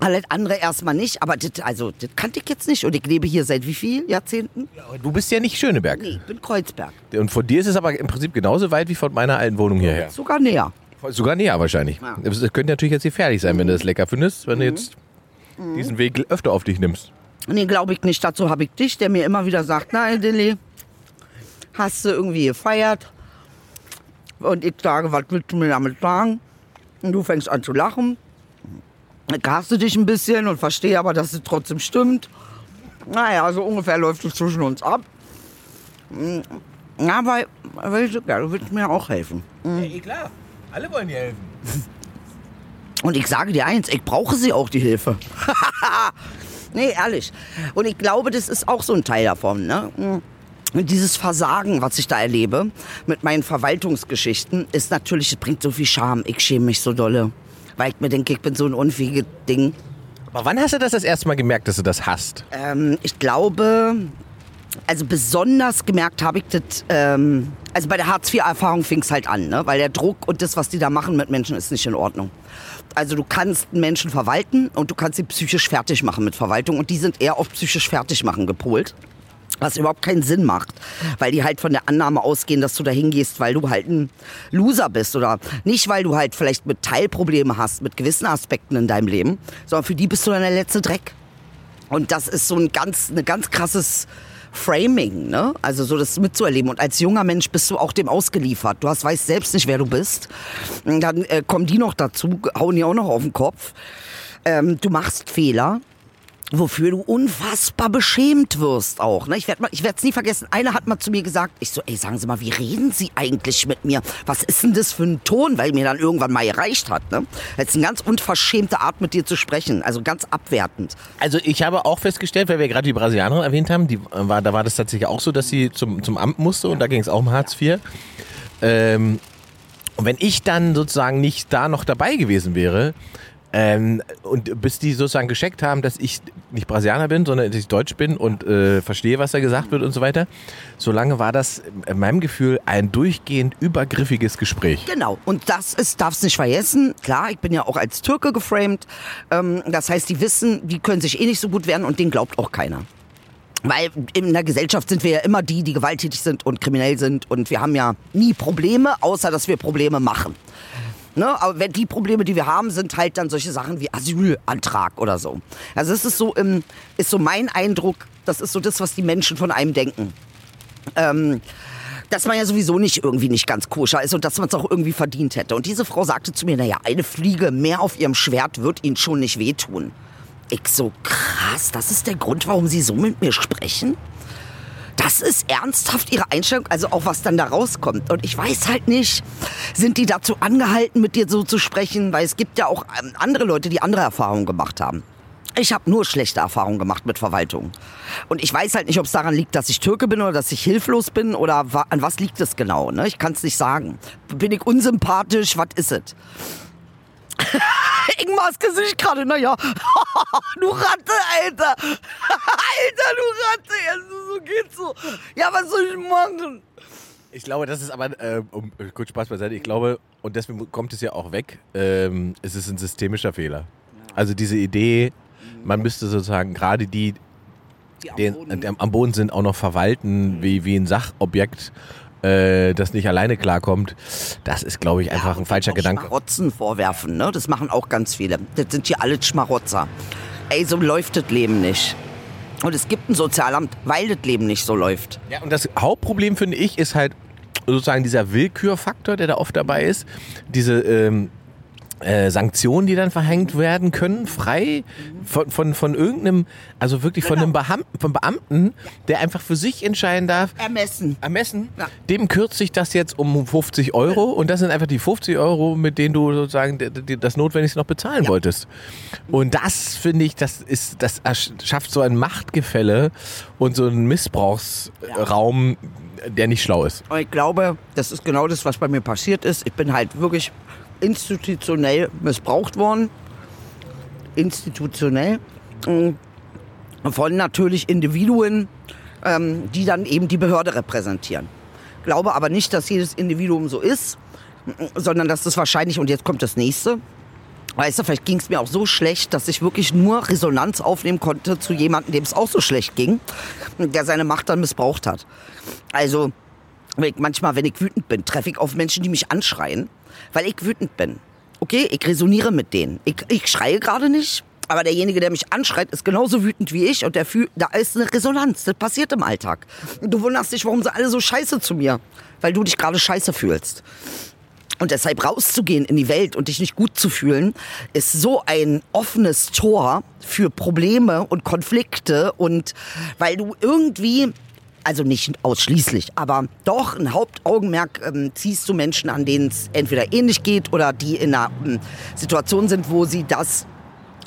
Alles andere erstmal nicht, aber das, also, das kannte ich jetzt nicht. Und ich lebe hier seit wie viel Jahrzehnten? Du bist ja nicht Schöneberg. Nee, ich bin Kreuzberg. Und von dir ist es aber im Prinzip genauso weit wie von meiner alten Wohnung hierher. Sogar näher. Sogar näher wahrscheinlich. Ja. Das könnte natürlich jetzt gefährlich sein, wenn du das lecker findest, wenn du jetzt diesen Weg öfter auf dich nimmst. Nee, glaube ich nicht. Dazu habe ich dich, der mir immer wieder sagt, na, Dilly, hast du irgendwie gefeiert? Und ich sage, was willst du mir damit sagen? Und du fängst an zu lachen. Dann hasse dich ein bisschen und verstehe aber, dass es trotzdem stimmt. Naja, so ungefähr läuft es zwischen uns ab. Mm, Aber, ja, du willst mir auch helfen. Ja, klar. Alle wollen dir helfen. Und ich sage dir eins, ich brauche sie auch, die Hilfe. nee, ehrlich. Und ich glaube, das ist auch so ein Teil davon. Ne? Und dieses Versagen, was ich da erlebe mit meinen Verwaltungsgeschichten, ist natürlich, es bringt so viel Scham. Ich schäme mich so dolle. Weil ich mir denke, ich bin so ein unfähiges Ding. Aber wann hast du das das erste Mal gemerkt, dass du das hast? Ähm, ich glaube, also besonders gemerkt habe ich das, ähm, also bei der Hartz-IV-Erfahrung fing es halt an, ne? weil der Druck und das, was die da machen mit Menschen, ist nicht in Ordnung. Also du kannst Menschen verwalten und du kannst sie psychisch fertig machen mit Verwaltung und die sind eher auf psychisch fertig machen gepolt. Was überhaupt keinen Sinn macht, weil die halt von der Annahme ausgehen, dass du da hingehst, weil du halt ein Loser bist oder nicht, weil du halt vielleicht mit Teilprobleme hast, mit gewissen Aspekten in deinem Leben, sondern für die bist du dann der letzte Dreck. Und das ist so ein ganz, ein ganz krasses Framing, ne? Also so das mitzuerleben. Und als junger Mensch bist du auch dem ausgeliefert. Du hast, weißt selbst nicht, wer du bist. Und dann äh, kommen die noch dazu, hauen die auch noch auf den Kopf. Ähm, du machst Fehler wofür du unfassbar beschämt wirst auch. Ne? Ich werde es nie vergessen. Einer hat mal zu mir gesagt, ich so, ey, sagen Sie mal, wie reden Sie eigentlich mit mir? Was ist denn das für ein Ton? Weil mir dann irgendwann mal gereicht hat. Ne? Das ist eine ganz unverschämte Art, mit dir zu sprechen. Also ganz abwertend. Also ich habe auch festgestellt, weil wir gerade die Brasilianerin erwähnt haben, die war, da war das tatsächlich auch so, dass sie zum, zum Amt musste und da ging es auch um Hartz IV. Ähm, und wenn ich dann sozusagen nicht da noch dabei gewesen wäre, ähm, und bis die sozusagen gescheckt haben, dass ich nicht Brasilianer bin, sondern dass ich Deutsch bin und äh, verstehe, was da gesagt wird und so weiter. Solange war das in meinem Gefühl ein durchgehend übergriffiges Gespräch. Genau. Und das ist, darfst nicht vergessen. Klar, ich bin ja auch als Türke geframed. Ähm, das heißt, die wissen, die können sich eh nicht so gut werden und denen glaubt auch keiner. Weil in der Gesellschaft sind wir ja immer die, die gewalttätig sind und kriminell sind und wir haben ja nie Probleme, außer dass wir Probleme machen. Ne? Aber die Probleme, die wir haben, sind halt dann solche Sachen wie Asylantrag oder so. Also das ist so, im, ist so mein Eindruck, das ist so das, was die Menschen von einem denken. Ähm, dass man ja sowieso nicht irgendwie nicht ganz koscher ist und dass man es auch irgendwie verdient hätte. Und diese Frau sagte zu mir, naja, eine Fliege mehr auf ihrem Schwert wird ihnen schon nicht wehtun. Ich so, krass, das ist der Grund, warum Sie so mit mir sprechen? Das ist ernsthaft ihre Einstellung, also auch was dann da rauskommt. Und ich weiß halt nicht, sind die dazu angehalten, mit dir so zu sprechen? Weil es gibt ja auch ähm, andere Leute, die andere Erfahrungen gemacht haben. Ich habe nur schlechte Erfahrungen gemacht mit Verwaltung. Und ich weiß halt nicht, ob es daran liegt, dass ich Türke bin oder dass ich hilflos bin oder an was liegt es genau. Ne? Ich kann es nicht sagen. Bin ich unsympathisch? Was ist es? Ingmars Gesicht gerade, naja. du Ratte, Alter. Alter, du Ratte. Ja, so geht's so. Ja, was soll ich machen? Ich glaube, das ist aber, äh, um, kurz Spaß beiseite, ich glaube, und deswegen kommt es ja auch weg, ähm, es ist ein systemischer Fehler. Also diese Idee, man müsste sozusagen gerade die, die am, Boden. Den, am Boden sind, auch noch verwalten wie, wie ein Sachobjekt äh, das nicht alleine klarkommt, das ist, glaube ich, ja, einfach ein falscher Gedanke. Schmarotzen vorwerfen, ne? Das machen auch ganz viele. Das sind hier alle Schmarotzer. Ey, so läuft das Leben nicht. Und es gibt ein Sozialamt, weil das Leben nicht so läuft. Ja, und das Hauptproblem, finde ich, ist halt sozusagen dieser Willkürfaktor, der da oft dabei ist. Diese ähm, äh, Sanktionen, die dann verhängt werden können, frei von, von, von irgendeinem, also wirklich genau. von einem Beamten, von Beamten, der einfach für sich entscheiden darf. Ermessen. Ermessen. Ja. Dem kürze ich das jetzt um 50 Euro und das sind einfach die 50 Euro, mit denen du sozusagen das Notwendigste noch bezahlen ja. wolltest. Und das finde ich, das ist, das schafft so ein Machtgefälle und so einen Missbrauchsraum, der nicht schlau ist. Ich glaube, das ist genau das, was bei mir passiert ist. Ich bin halt wirklich institutionell missbraucht worden. Institutionell. Mm, von natürlich Individuen, ähm, die dann eben die Behörde repräsentieren. Glaube aber nicht, dass jedes Individuum so ist, sondern dass das wahrscheinlich, und jetzt kommt das nächste, weißt du, vielleicht ging es mir auch so schlecht, dass ich wirklich nur Resonanz aufnehmen konnte zu jemandem, dem es auch so schlecht ging, der seine Macht dann missbraucht hat. Also, manchmal, wenn ich wütend bin, treffe ich auf Menschen, die mich anschreien weil ich wütend bin. Okay, ich resoniere mit denen. Ich, ich schreie gerade nicht, aber derjenige, der mich anschreit, ist genauso wütend wie ich und der fühlt, da ist eine Resonanz. Das passiert im Alltag. Du wunderst dich, warum sie alle so scheiße zu mir, weil du dich gerade scheiße fühlst. Und deshalb rauszugehen in die Welt und dich nicht gut zu fühlen, ist so ein offenes Tor für Probleme und Konflikte und weil du irgendwie Also nicht ausschließlich, aber doch ein Hauptaugenmerk ähm, ziehst du Menschen, an denen es entweder ähnlich geht oder die in einer ähm, Situation sind, wo sie das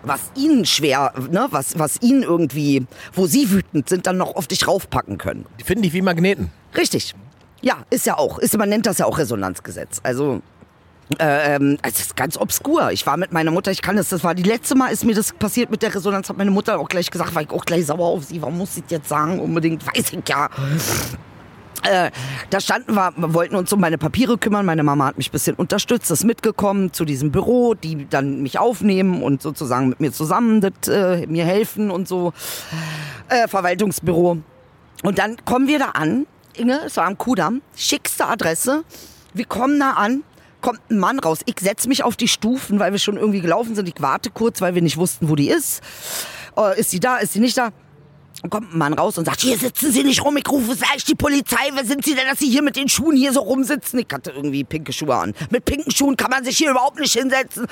was ihnen schwer, ne, was, was ihnen irgendwie, wo sie wütend sind, dann noch auf dich raufpacken können. Die finden dich wie Magneten. Richtig. Ja, ist ja auch. Ist, man nennt das ja auch Resonanzgesetz. Also, ähm, es ist ganz obskur. Ich war mit meiner Mutter, ich kann das, das war die letzte Mal, ist mir das passiert mit der Resonanz, hat meine Mutter auch gleich gesagt, war ich auch gleich sauer auf sie. Warum muss ich das jetzt sagen? Unbedingt, weiß ich ja. Äh, da standen wir, wir wollten uns um meine Papiere kümmern. Meine Mama hat mich ein bisschen unterstützt, ist mitgekommen zu diesem Büro, die dann mich aufnehmen und sozusagen mit mir zusammen das, äh, mir helfen und so. Äh, Verwaltungsbüro. Und dann kommen wir da an, Inge, es war am Kudamm, schickste Adresse. Wir kommen da an, kommt ein Mann raus. Ich setze mich auf die Stufen, weil wir schon irgendwie gelaufen sind. Ich warte kurz, weil wir nicht wussten, wo die ist. Äh, ist sie da, ist sie nicht da? Kommt ein Mann raus und sagt, hier sitzen Sie nicht rum, ich rufe gleich die Polizei. Wer sind Sie denn, dass Sie hier mit den Schuhen hier so rumsitzen? Ich hatte irgendwie pinke Schuhe an. Mit pinken Schuhen kann man sich hier überhaupt nicht hinsetzen.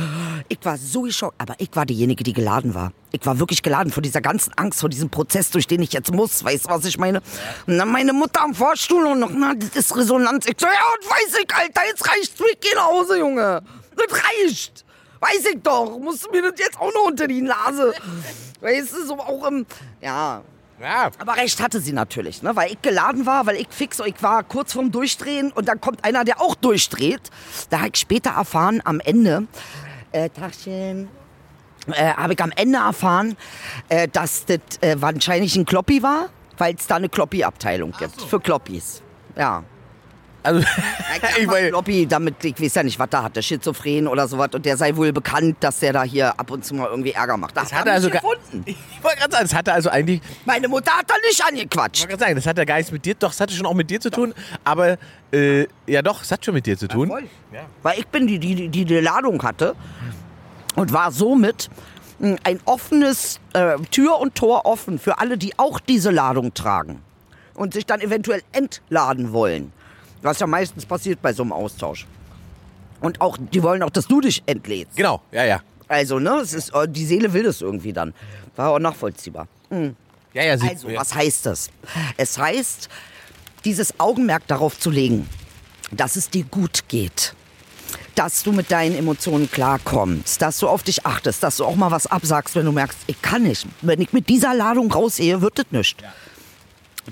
Ich war so geschockt, aber ich war diejenige, die geladen war. Ich war wirklich geladen vor dieser ganzen Angst, vor diesem Prozess, durch den ich jetzt muss. Weißt du, was ich meine? Und dann meine Mutter am Vorstuhl und noch, na, das ist Resonanz. Ich so, ja, und weiß ich, Alter, jetzt reicht's. Ich geh nach Hause, Junge. Das reicht. Weiß ich doch. Musst du mir das jetzt auch noch unter die Nase. Weißt du, so auch im, ja, Ja. aber recht hatte sie natürlich, ne? weil ich geladen war, weil ich fix, ich war kurz vorm Durchdrehen und dann kommt einer, der auch durchdreht. Da habe ich später erfahren, am Ende, äh, Tachchen, äh, habe ich am Ende erfahren, äh, dass das äh, wahrscheinlich ein Kloppi war, weil es da eine Kloppi-Abteilung gibt für Kloppis. Ja. Also, Ich ich meine, Kloppi, damit, ich weiß ja nicht, was da hat, der Schizophren oder sowas. Und der sei wohl bekannt, dass der da hier ab und zu mal irgendwie Ärger macht. Das das hat er also gefunden. Ich wollte gerade sagen, das hatte also eigentlich, Meine Mutter hat da nicht ich angequatscht. wollte gerade sagen, das hat ja gar nichts mit dir, doch, das hatte schon auch mit dir zu tun, aber äh, ja doch, es hat schon mit dir zu tun. Voll. Weil ich bin die, die, die die Ladung hatte und war somit mh, ein offenes äh, Tür und Tor offen für alle, die auch diese Ladung tragen und sich dann eventuell entladen wollen. Was ja meistens passiert bei so einem Austausch. Und auch, die wollen auch, dass du dich entlädst. Genau, ja, ja. Also, ne, es ist, äh, die Seele will das irgendwie dann. War auch nachvollziehbar. Ja, ja, sie, Also, ja. was heißt das? Es heißt, dieses Augenmerk darauf zu legen, dass es dir gut geht. Dass du mit deinen Emotionen klarkommst, dass du auf dich achtest, dass du auch mal was absagst, wenn du merkst, ich kann nicht. Wenn ich mit dieser Ladung raussehe, wird das nicht.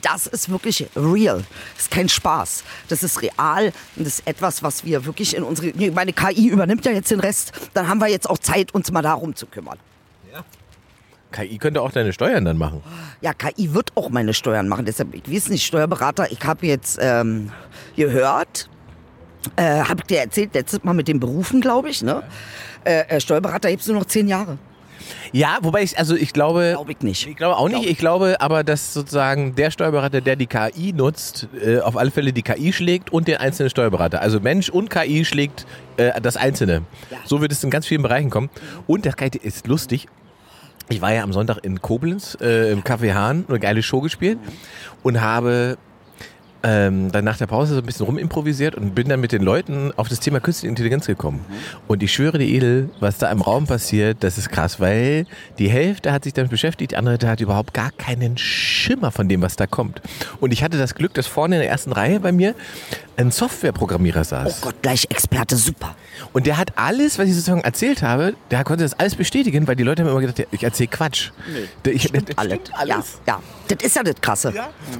Das ist wirklich real. Das ist kein Spaß. Das ist real und das ist etwas, was wir wirklich in unsere. Meine KI übernimmt ja jetzt den Rest. Dann haben wir jetzt auch Zeit, uns mal darum zu kümmern. KI könnte auch deine Steuern dann machen. Ja, KI wird auch meine Steuern machen. Deshalb, ich weiß nicht, Steuerberater, ich habe jetzt ähm, gehört, äh, habe ich dir erzählt, letztes Mal mit den Berufen, glaube ich, ne? Äh, äh, Steuerberater gibt's nur noch zehn Jahre. Ja, wobei ich, also ich glaube. Glaube ich nicht. Ich glaube auch nicht. Ich glaube aber, dass sozusagen der Steuerberater, der die KI nutzt, äh, auf alle Fälle die KI schlägt und den einzelnen Steuerberater. Also Mensch und KI schlägt äh, das Einzelne. Ja. So wird es in ganz vielen Bereichen kommen. Und das ist lustig. Ich war ja am Sonntag in Koblenz äh, im Café Hahn, eine geile Show gespielt und habe ähm, dann nach der Pause so ein bisschen rumimprovisiert und bin dann mit den Leuten auf das Thema künstliche Intelligenz gekommen. Und ich schwöre dir, Edel, was da im Raum passiert, das ist krass, weil die Hälfte hat sich damit beschäftigt, die andere Hälfte hat überhaupt gar keinen Schimmer von dem, was da kommt. Und ich hatte das Glück, dass vorne in der ersten Reihe bei mir ein Softwareprogrammierer Oh saß. Gott, gleich Experte, super. Und der hat alles, was ich sozusagen erzählt habe, der konnte das alles bestätigen, weil die Leute haben immer gedacht, ich erzähle Quatsch. Nee, ich, Stimmt alles. Ja, ja. Das ist ja das Krasse.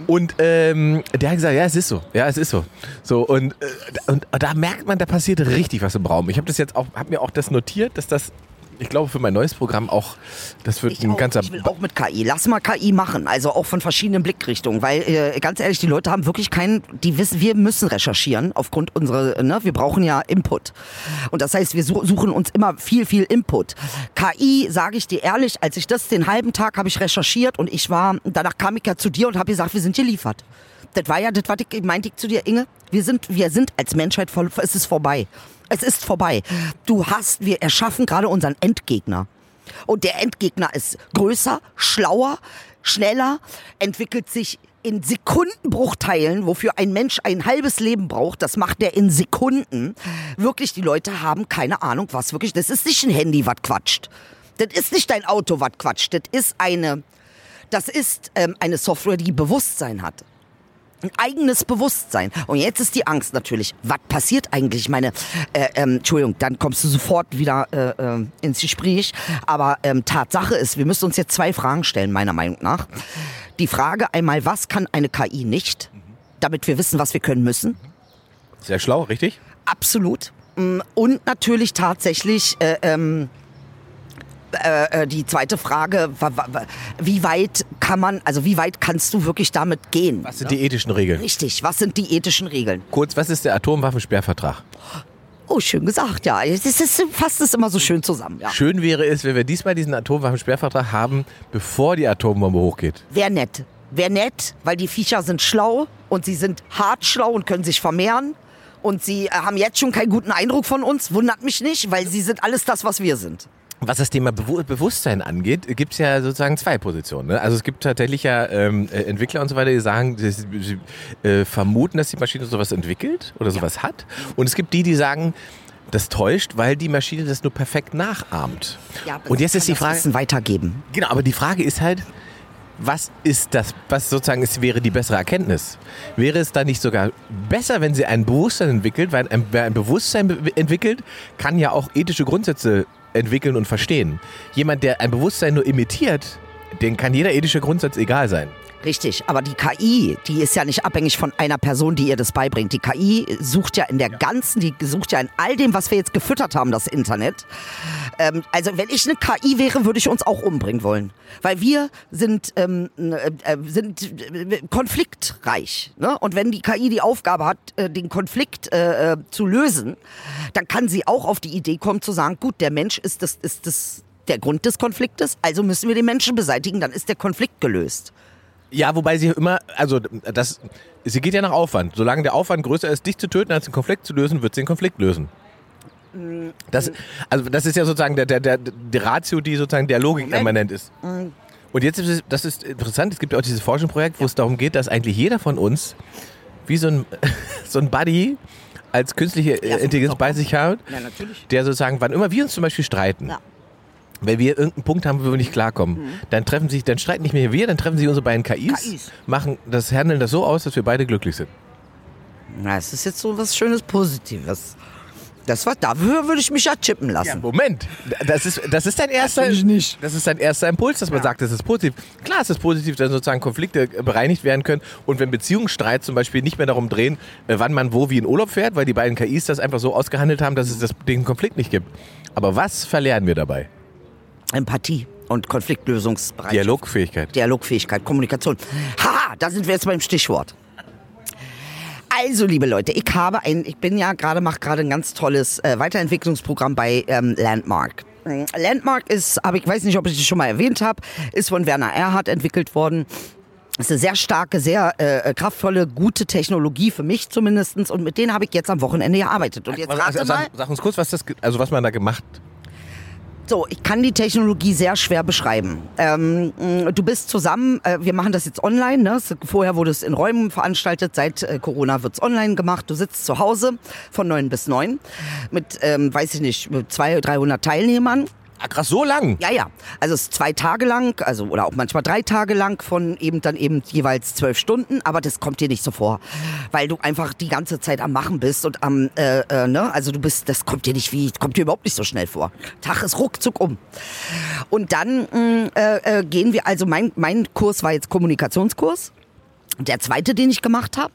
Und ähm, der hat gesagt, ja, es ist so. Ja, es ist so. So und, äh, und da merkt man, da passiert richtig was im Raum. Ich habe das jetzt auch, habe mir auch das notiert, dass das, ich glaube, für mein neues Programm auch, das wird Ich, ein auch, ganzer. ich will auch mit KI. Lass mal KI machen, also auch von verschiedenen Blickrichtungen, weil äh, ganz ehrlich, die Leute haben wirklich keinen, die wissen, wir müssen recherchieren aufgrund unserer, ne, wir brauchen ja Input. Und das heißt, wir su- suchen uns immer viel, viel Input. KI, sage ich dir ehrlich, als ich das den halben Tag habe ich recherchiert und ich war, danach kam ich ja zu dir und habe gesagt, wir sind geliefert. Das war ja das, was ich meinte ich zu dir, Inge. Wir sind, wir sind als Menschheit voll, es ist vorbei. Es ist vorbei. Du hast, wir erschaffen gerade unseren Endgegner. Und der Endgegner ist größer, schlauer, schneller, entwickelt sich in Sekundenbruchteilen, wofür ein Mensch ein halbes Leben braucht. Das macht er in Sekunden. Wirklich, die Leute haben keine Ahnung, was wirklich. Das ist nicht ein Handy, was quatscht. Das ist nicht dein Auto, was quatscht. Das ist eine, das ist ähm, eine Software, die Bewusstsein hat. Ein eigenes Bewusstsein. Und jetzt ist die Angst natürlich, was passiert eigentlich? Ich meine, äh, ähm, Entschuldigung, dann kommst du sofort wieder äh, äh, ins Gespräch. Aber ähm, Tatsache ist, wir müssen uns jetzt zwei Fragen stellen, meiner Meinung nach. Die Frage einmal, was kann eine KI nicht, damit wir wissen, was wir können müssen? Sehr schlau, richtig? Absolut. Mm, Und natürlich tatsächlich äh, ähm, äh, äh, die zweite Frage, wie weit kann man, also wie weit kannst du wirklich damit gehen? Was sind die ethischen Regeln? Richtig, was sind die ethischen Regeln? Kurz, was ist der Atomwaffensperrvertrag? Oh, schön gesagt, ja. Es ist, fasst es immer so schön zusammen. Ja. Schön wäre es, wenn wir diesmal diesen Atomwaffensperrvertrag haben, bevor die Atombombe hochgeht. Wäre nett. Wäre nett, weil die Viecher sind schlau und sie sind hart schlau und können sich vermehren. Und sie äh, haben jetzt schon keinen guten Eindruck von uns. Wundert mich nicht, weil sie sind alles das, was wir sind. Was das Thema Bewu Bewusstsein angeht, gibt es ja sozusagen zwei Positionen. Ne? Also es gibt tatsächlich ja ähm, äh, Entwickler und so weiter, die sagen, sie, sie äh, vermuten, dass die Maschine sowas entwickelt oder sowas hat. Und es gibt die, die sagen, das täuscht, weil die Maschine das nur perfekt nachahmt. aber und jetzt ist die das Frage, Wissen weitergeben. genau, aber die Frage ist halt, was ist das, was sozusagen ist, wäre die bessere Erkenntnis? Wäre es da nicht sogar besser, wenn sie ein Bewusstsein entwickelt, weil ein, wer ein Bewusstsein be- entwickelt, kann ja auch ethische Grundsätze entwickeln und verstehen. Jemand, der ein Bewusstsein nur imitiert, den kann jeder ethische Grundsatz egal sein. Richtig, aber die KI, die ist ja nicht abhängig von einer Person, die ihr das beibringt. Die KI sucht ja in der ganzen, die sucht ja in all dem, was wir jetzt gefüttert haben, das Internet. Ähm, also wenn ich eine KI wäre, würde ich uns auch umbringen wollen. Weil wir sind, ähm, äh, äh, sind äh, konfliktreich. Ne? Und wenn die KI die Aufgabe hat, äh, den Konflikt äh, äh, zu lösen, dann kann sie auch auf die Idee kommen zu sagen, gut, der Mensch ist das, ist das der Grund des Konfliktes, also müssen wir den Menschen beseitigen, dann ist der Konflikt gelöst. Ja, wobei sie immer, also das, sie geht ja nach Aufwand. Solange der Aufwand größer ist, dich zu töten, als den Konflikt zu lösen, wird sie den Konflikt lösen. Das, also das ist ja sozusagen der, der, der, die Ratio, die sozusagen der Logik Moment. immanent ist. Und jetzt ist es, das ist interessant, es gibt ja auch dieses Forschungsprojekt, wo es darum geht, dass eigentlich jeder von uns wie so ein, so ein Buddy als künstliche äh, Ja, Intelligenz bei sich hat, Ja, natürlich. der sozusagen, wann immer wir uns zum Beispiel streiten, Ja. Wenn wir irgendeinen Punkt haben, wo wir nicht klarkommen, dann treffen sich, dann streiten nicht mehr wir, dann treffen sich unsere beiden KIs, KIs. machen das, handeln das so aus, dass wir beide glücklich sind. Na, es ist jetzt so was Schönes Positives. Das war, dafür würde ich mich ja chippen lassen. Moment, das ist, das ist dein erster, will ich nicht. das ist dein erster Impuls, dass man Ja. sagt, das ist positiv. Klar, es ist positiv, dass sozusagen Konflikte bereinigt werden können und wenn Beziehungsstreit zum Beispiel nicht mehr darum drehen, äh, wann man wo wie in Urlaub fährt, weil die beiden KIs das einfach so ausgehandelt haben, dass es das, den Konflikt nicht gibt. Aber was verlernen wir dabei? Empathie und Konfliktlösungsbereitschaft. Dialogfähigkeit. Dialogfähigkeit, Kommunikation. Haha, da sind wir jetzt beim Stichwort. Also, liebe Leute, ich habe ein, ich bin ja gerade, mache gerade ein ganz tolles äh, Weiterentwicklungsprogramm bei ähm, Landmark. Landmark ist, aber ich weiß nicht, ob ich das schon mal erwähnt habe, ist von Werner Erhard entwickelt worden. ist eine sehr starke, sehr äh, kraftvolle, gute Technologie für mich zumindestens Und mit denen habe ich jetzt am Wochenende gearbeitet. Und jetzt Also, also, sag, sag uns kurz, was das, also was man da gemacht so, ich kann die Technologie sehr schwer beschreiben. Ähm, mh, du bist zusammen, äh, wir machen das jetzt online. Ne? Es- Vorher wurde es in Räumen veranstaltet, seit äh, Corona wird's online gemacht. Du sitzt zu Hause von neun bis neun mit, ähm, weiß ich nicht, mit 200, 300 Teilnehmern. Ah, krass, so lang? Ja, ja. Also es ist zwei Tage lang, also oder auch manchmal drei Tage lang von eben dann eben jeweils zwölf Stunden, aber das kommt dir nicht so vor, weil du einfach die ganze Zeit am Machen bist und am, äh, äh, ne, also du bist, das kommt dir nicht wie, kommt dir überhaupt nicht so schnell vor. Tag ist ruckzuck um. Und dann mh, äh, äh, gehen wir, also mein, mein Kurs war jetzt Kommunikationskurs. Der zweite, den ich gemacht habe.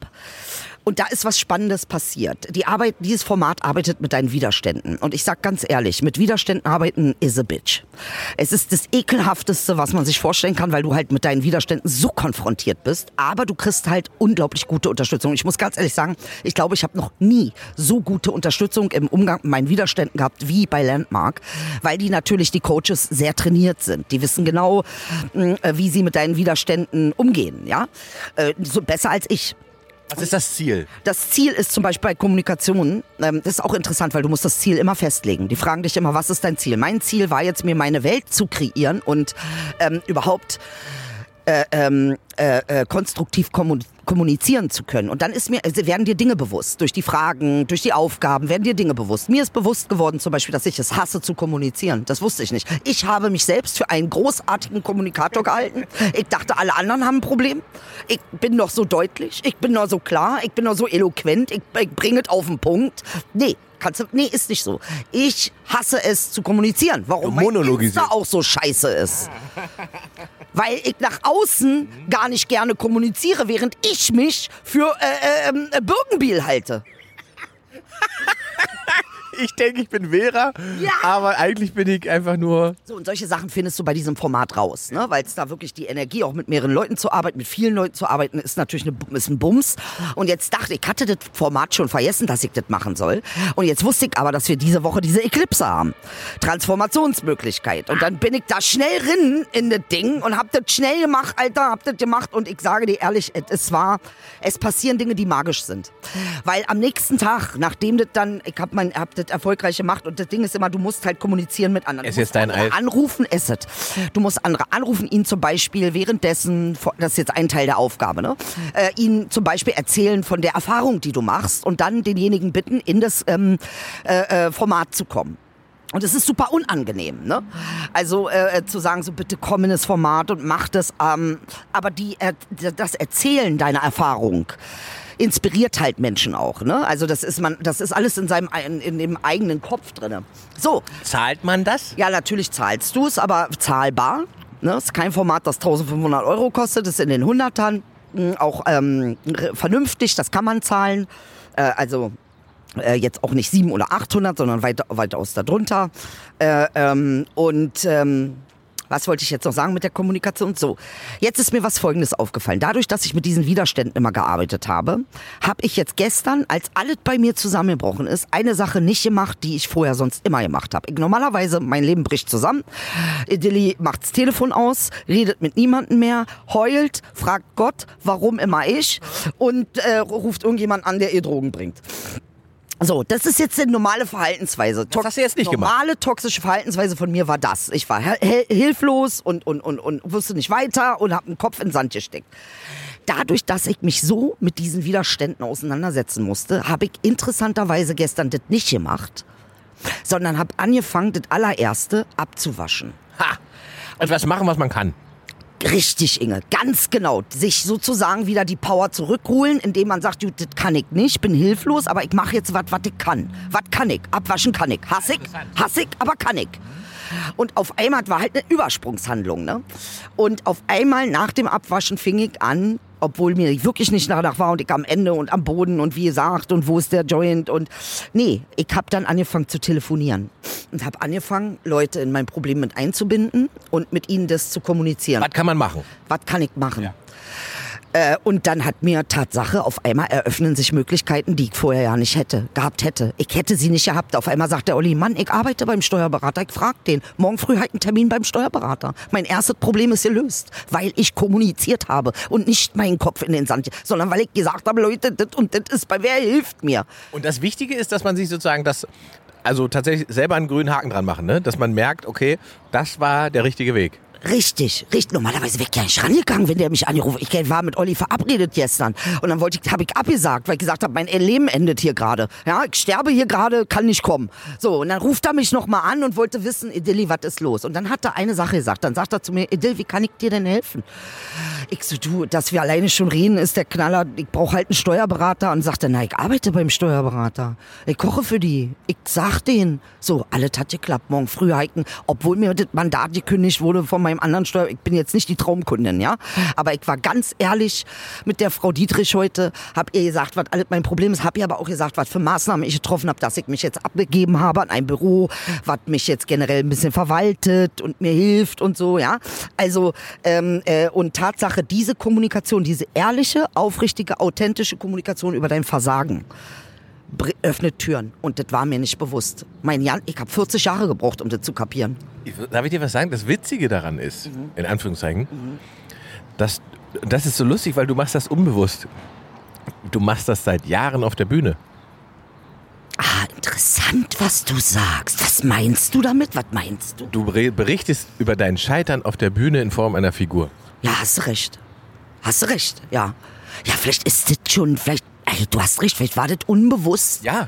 Und da ist was Spannendes passiert. Die Arbeit, dieses Format arbeitet mit deinen Widerständen. Und ich sag ganz ehrlich, mit Widerständen arbeiten is a bitch. Es ist das ekelhafteste, was man sich vorstellen kann, weil du halt mit deinen Widerständen so konfrontiert bist. Aber du kriegst halt unglaublich gute Unterstützung. Ich muss ganz ehrlich sagen, ich glaube, ich habe noch nie so gute Unterstützung im Umgang mit meinen Widerständen gehabt wie bei Landmark, weil die natürlich die Coaches sehr trainiert sind. Die wissen genau, mh, wie sie mit deinen Widerständen umgehen. Ja, äh, so besser als ich. Was ist das Ziel? Das Ziel ist zum Beispiel bei Kommunikation, ähm, das ist auch interessant, weil du musst das Ziel immer festlegen. Die fragen dich immer, was ist dein Ziel? Mein Ziel war jetzt, mir meine Welt zu kreieren und ähm, überhaupt äh, ähm, äh, äh, konstruktiv kommunizieren zu können. Und dann ist mir, also werden dir Dinge bewusst. Durch die Fragen, durch die Aufgaben werden dir Dinge bewusst. Mir ist bewusst geworden zum Beispiel, dass ich es hasse zu kommunizieren. Das wusste ich nicht. Ich habe mich selbst für einen großartigen Kommunikator gehalten. Ich dachte, alle anderen haben ein Problem. Ich bin noch so deutlich, ich bin noch so klar, ich bin noch so eloquent, ich, ich bringe es auf den Punkt. Nee, kannst du, nee, ist nicht so. Ich hasse es zu kommunizieren. Warum mein. Insta auch so scheiße ist. Weil ich nach außen gar nicht gerne kommuniziere, während ich mich für äh, äh, äh, Birkenbiel halte. Ich denke, ich bin Vera, Ja. aber eigentlich bin ich einfach nur. So, und solche Sachen findest du bei diesem Format raus, ne? Weil es da wirklich die Energie, auch mit mehreren Leuten zu arbeiten, mit vielen Leuten zu arbeiten, ist natürlich eine, ist ein Bums. Und jetzt dachte ich, ich hatte das Format schon vergessen, dass ich das machen soll. Und jetzt wusste ich aber, dass wir diese Woche diese Eklipse haben. Transformationsmöglichkeit. Und dann bin ich da schnell rin in das Ding und hab das schnell gemacht, Alter, hab das gemacht. Und ich sage dir ehrlich, es war, es passieren Dinge, die magisch sind. Weil am nächsten Tag, nachdem das dann, ich hab mein, hab das erfolgreich gemacht und das Ding ist immer, du musst halt kommunizieren mit anderen. Es ist dein Eis. Anrufen, esset. Du musst andere anrufen, ihn zum Beispiel währenddessen, das ist jetzt ein Teil der Aufgabe, ne? Äh, ihn zum Beispiel erzählen von der Erfahrung, die du machst und dann denjenigen bitten, in das ähm, äh, äh, Format zu kommen. Und es ist super unangenehm, ne? Also äh, zu sagen, so bitte komm in das Format und mach das. Ähm, aber die, äh, das Erzählen deiner Erfahrung inspiriert halt Menschen auch, ne? Also das ist man, das ist alles in seinem in, in dem eigenen Kopf drinne. So, Zahlt man das? ja, natürlich zahlst du es, aber zahlbar. Ne? Ist kein Format, das 1500 Euro kostet, ist in den Hundertern. Mh, Auch ähm, vernünftig, das kann man zahlen. Äh, also äh, jetzt auch nicht 700 oder 800, sondern weit, weitaus darunter. Äh, ähm, und ähm, was wollte ich jetzt noch sagen mit der Kommunikation? So, jetzt ist mir was Folgendes aufgefallen. Dadurch, dass ich mit diesen Widerständen immer gearbeitet habe, habe ich jetzt gestern, als alles bei mir zusammengebrochen ist, eine Sache nicht gemacht, die ich vorher sonst immer gemacht habe. Normalerweise, mein Leben bricht zusammen. Dilly macht das Telefon aus, redet mit niemandem mehr, heult, fragt Gott, warum immer ich und äh, ruft irgendjemand an, der ihr Drogen bringt. So, das ist jetzt eine normale Verhaltensweise. Das hast du jetzt nicht gemacht. Normale toxische Verhaltensweise von mir war das. Ich war hilflos und, und, und, und wusste nicht weiter und habe den Kopf in den Sand gesteckt. Dadurch, dass ich mich so mit diesen Widerständen auseinandersetzen musste, habe ich interessanterweise gestern das nicht gemacht, sondern habe angefangen, das allererste abzuwaschen. Ha! Etwas machen, was man kann. Richtig, Inge, ganz genau. Sich sozusagen wieder die Power zurückholen, indem man sagt, das kann ich nicht, bin hilflos, aber ich mache jetzt was, was ich kann. Was kann ich? Abwaschen kann ich. Hass ich, hass ich, aber kann ich. Und auf einmal war halt eine Übersprungshandlung, ne? Und auf einmal nach dem Abwaschen fing ich an, obwohl mir wirklich nicht danach war und ich am Ende und am Boden und wie gesagt und wo ist der Joint und nee, ich habe dann angefangen zu telefonieren und habe angefangen, Leute in mein Problem mit einzubinden und mit ihnen das zu kommunizieren. Was kann man machen? Was kann ich machen? Äh, und dann hat mir Tatsache, auf einmal eröffnen sich Möglichkeiten, die ich vorher ja nicht hätte, gehabt hätte. Ich hätte sie nicht gehabt. Auf einmal sagt der Olli, Mann, ich arbeite beim Steuerberater. Ich frag den, morgen früh halt einen Termin beim Steuerberater. Mein erstes Problem ist gelöst, weil ich kommuniziert habe und nicht meinen Kopf in den Sand, sondern weil ich gesagt habe, Leute, das und das ist bei wer hilft mir. Und das Wichtige ist, dass man sich sozusagen das, also tatsächlich selber einen grünen Haken dran machen, ne? Dass man merkt, okay, das war der richtige Weg. Richtig, richtig. Normalerweise wäre ich ja nicht rangegangen, wenn der mich angerufen Ich war mit Olli verabredet gestern. Und dann wollte ich, habe ich abgesagt, weil ich gesagt habe, mein Leben endet hier gerade. Ja, ich sterbe hier gerade, kann nicht kommen. So, und dann ruft er mich nochmal an und wollte wissen, Idilli, was ist los? Und dann hat er eine Sache gesagt. Dann sagt er zu mir, Idill, wie kann ich dir denn helfen? Ich so, du, dass wir alleine schon reden, ist der Knaller. Ich brauche halt einen Steuerberater. Und sagt er, na, ich arbeite beim Steuerberater. Ich koche für die. Ich sag denen. So, alles hat geklappt. Morgen früh hiken. Obwohl mir das Mandat gekündigt wurde von meinem anderen Steuer. Ich bin jetzt nicht die Traumkundin, ja. Aber ich war ganz ehrlich mit der Frau Dietrich heute. Hab ihr gesagt, was alles mein Problem ist. Hab ihr aber auch gesagt, was für Maßnahmen ich getroffen habe, dass ich mich jetzt abgegeben habe an ein Büro, was mich jetzt generell ein bisschen verwaltet und mir hilft und so, ja. Also, ähm, äh, und Tatsache, diese Kommunikation, diese ehrliche, aufrichtige, authentische Kommunikation über dein Versagen öffnet Türen. Und das war mir nicht bewusst. Mein Jan, ich habe 40 Jahre gebraucht, um das zu kapieren. Darf ich dir was sagen? Das Witzige daran ist, in Anführungszeichen, dass das ist so lustig, weil du machst das unbewusst. Du machst das seit Jahren auf der Bühne. Ah, interessant, was du sagst. Was meinst du damit? Was meinst du? Du ber- berichtest über dein Scheitern auf der Bühne in Form einer Figur. Ja, hast du recht. Hast du recht, ja. Ja, vielleicht ist das schon, vielleicht, also du hast recht, vielleicht war das unbewusst, Ja.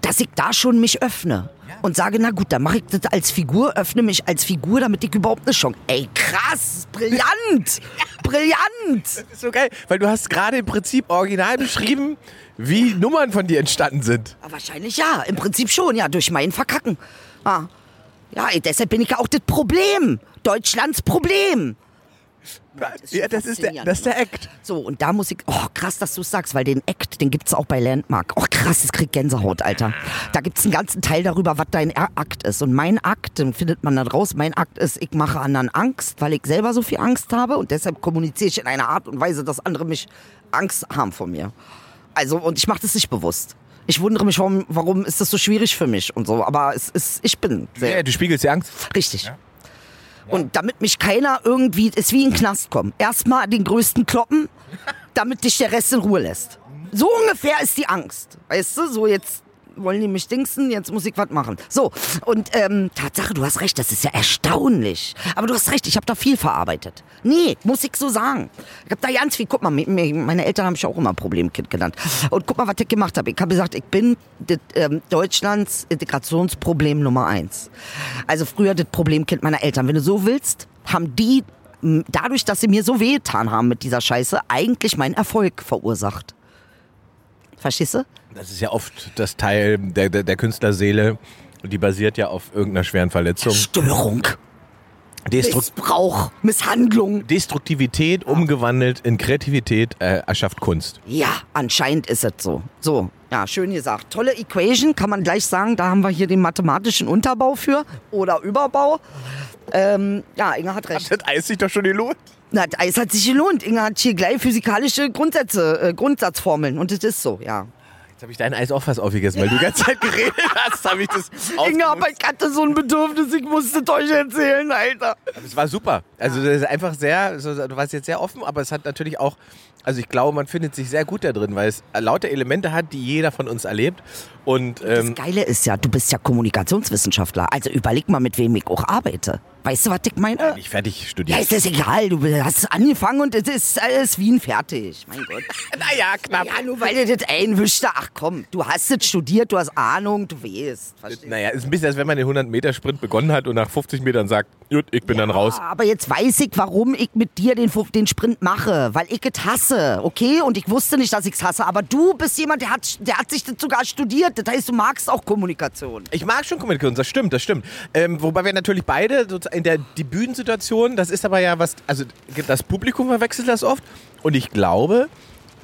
dass ich da schon mich öffne. Und sage, na gut, dann mache ich das als Figur, öffne mich als Figur, damit ich überhaupt eine Chance. Ey, krass, brillant, brillant. Das ist so geil, weil du hast gerade im Prinzip original beschrieben, wie Nummern von dir entstanden sind. Ja, wahrscheinlich ja, im Prinzip schon, ja, durch mein Verkacken. Ah. Ja, ey, deshalb bin ich ja auch das Problem. Deutschlands Problem. Ist Ja, das ist der, das ist der Act. So, und da muss ich, oh krass, dass du es sagst, weil den Act, den gibt's auch bei Landmark. Oh krass, das kriegt Gänsehaut, Alter. Da gibt's einen ganzen Teil darüber, was dein Akt ist. Und mein Akt, den findet man da draus, mein Akt ist, ich mache anderen Angst, weil ich selber so viel Angst habe und deshalb kommuniziere ich in einer Art und Weise, dass andere mich Angst haben vor mir. Also, und ich mache das nicht bewusst. Ich wundere mich, warum, warum ist das so schwierig für mich und so. Aber es ist, ich bin sehr Ja, du spiegelst die Angst. Richtig. Und damit mich keiner irgendwie, ist wie in Knast kommen. Erstmal den größten kloppen, damit dich der Rest in Ruhe lässt. So ungefähr ist die Angst. Weißt du, so jetzt wollen die mich dingsen, jetzt muss ich was machen. So, und ähm, Tatsache, du hast recht, das ist ja erstaunlich. Aber du hast recht, ich habe da viel verarbeitet. Nee, muss ich so sagen. Ich habe da ganz viel, guck mal, meine Eltern haben mich auch immer Problemkind genannt. Und guck mal, was ich gemacht habe. Ich habe gesagt, ich bin das, ähm, Deutschlands Integrationsproblem Nummer eins. Also früher das Problemkind meiner Eltern. Wenn du so willst, haben die dadurch, dass sie mir so wehgetan haben mit dieser Scheiße, eigentlich meinen Erfolg verursacht. Verstehst? Das ist ja oft das Teil der, der, der Künstlerseele. Und die basiert ja auf irgendeiner schweren Verletzung. Störung, Destru Missbrauch, Misshandlung. Destruktivität umgewandelt in Kreativität äh, erschafft Kunst. Ja, anscheinend ist es so. So, ja, schön gesagt. Tolle Equation, kann man gleich sagen. Da haben wir hier den mathematischen Unterbau für oder Überbau. Ähm, ja, Inge hat recht. Das Eis sich doch schon gelohnt. Na, das Eis hat sich gelohnt. Inge hat hier gleich physikalische Grundsätze, äh, Grundsatzformeln. Und das ist so, ja. Jetzt habe ich dein Eis auch fast aufgegessen, weil du die ganze Zeit geredet hast, habe ich das Inge, aber ich hatte so ein Bedürfnis, ich musste es euch erzählen, Alter. Es war super. Also das ist einfach sehr, so, du warst jetzt sehr offen, aber es hat natürlich auch, also ich glaube, man findet sich sehr gut da drin, weil es lauter Elemente hat, die jeder von uns erlebt. Und ähm, Das Geile ist ja, du bist ja Kommunikationswissenschaftler. Also überleg mal, mit wem ich auch arbeite. Weißt du, was ich meine? nicht fertig Ja, studiert. ist das egal. Du hast angefangen und es ist alles Wien fertig. Mein Gott. naja, knapp. Ja, nur weil du das einwischte. Ach komm, du hast es studiert, du hast Ahnung, du weißt. Verstehst? Naja, ist ein bisschen, als wenn man den 100-Meter-Sprint begonnen hat und nach 50 Metern sagt, gut, ich bin dann raus. Ja, aber jetzt weiß ich, warum ich mit dir den, den Sprint mache. Weil ich es hasse, okay? Und ich wusste nicht, dass ich es hasse. Aber du bist jemand, der hat, der hat sich das sogar studiert. Das heißt, du magst auch Kommunikation. Ich mag schon Kommunikation, das stimmt, das stimmt. Ähm, wobei wir natürlich beide sozusagen in der Debütensituation, das ist aber ja was, also das Publikum verwechselt das oft und ich glaube,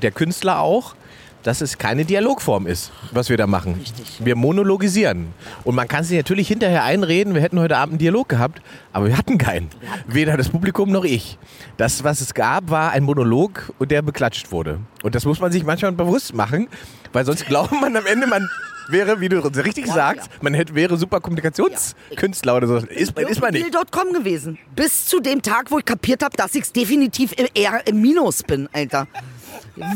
der Künstler auch, dass es keine Dialogform ist, was wir da machen. Richtig. Wir monologisieren. Und man kann sich natürlich hinterher einreden, wir hätten heute Abend einen Dialog gehabt, aber wir hatten keinen. Weder das Publikum noch ich. Das, was es gab, war ein Monolog, und der beklatscht wurde. Und das muss man sich manchmal bewusst machen, weil sonst glaubt man am Ende, man wäre, wie du richtig Ja, sagst, ja. man hätte, wäre super Kommunikationskünstler oder so. Ist, man- ist man nicht. Deal.com gewesen. Bis zu dem Tag, wo ich kapiert habe, dass ich definitiv im- eher im Minus bin, Alter.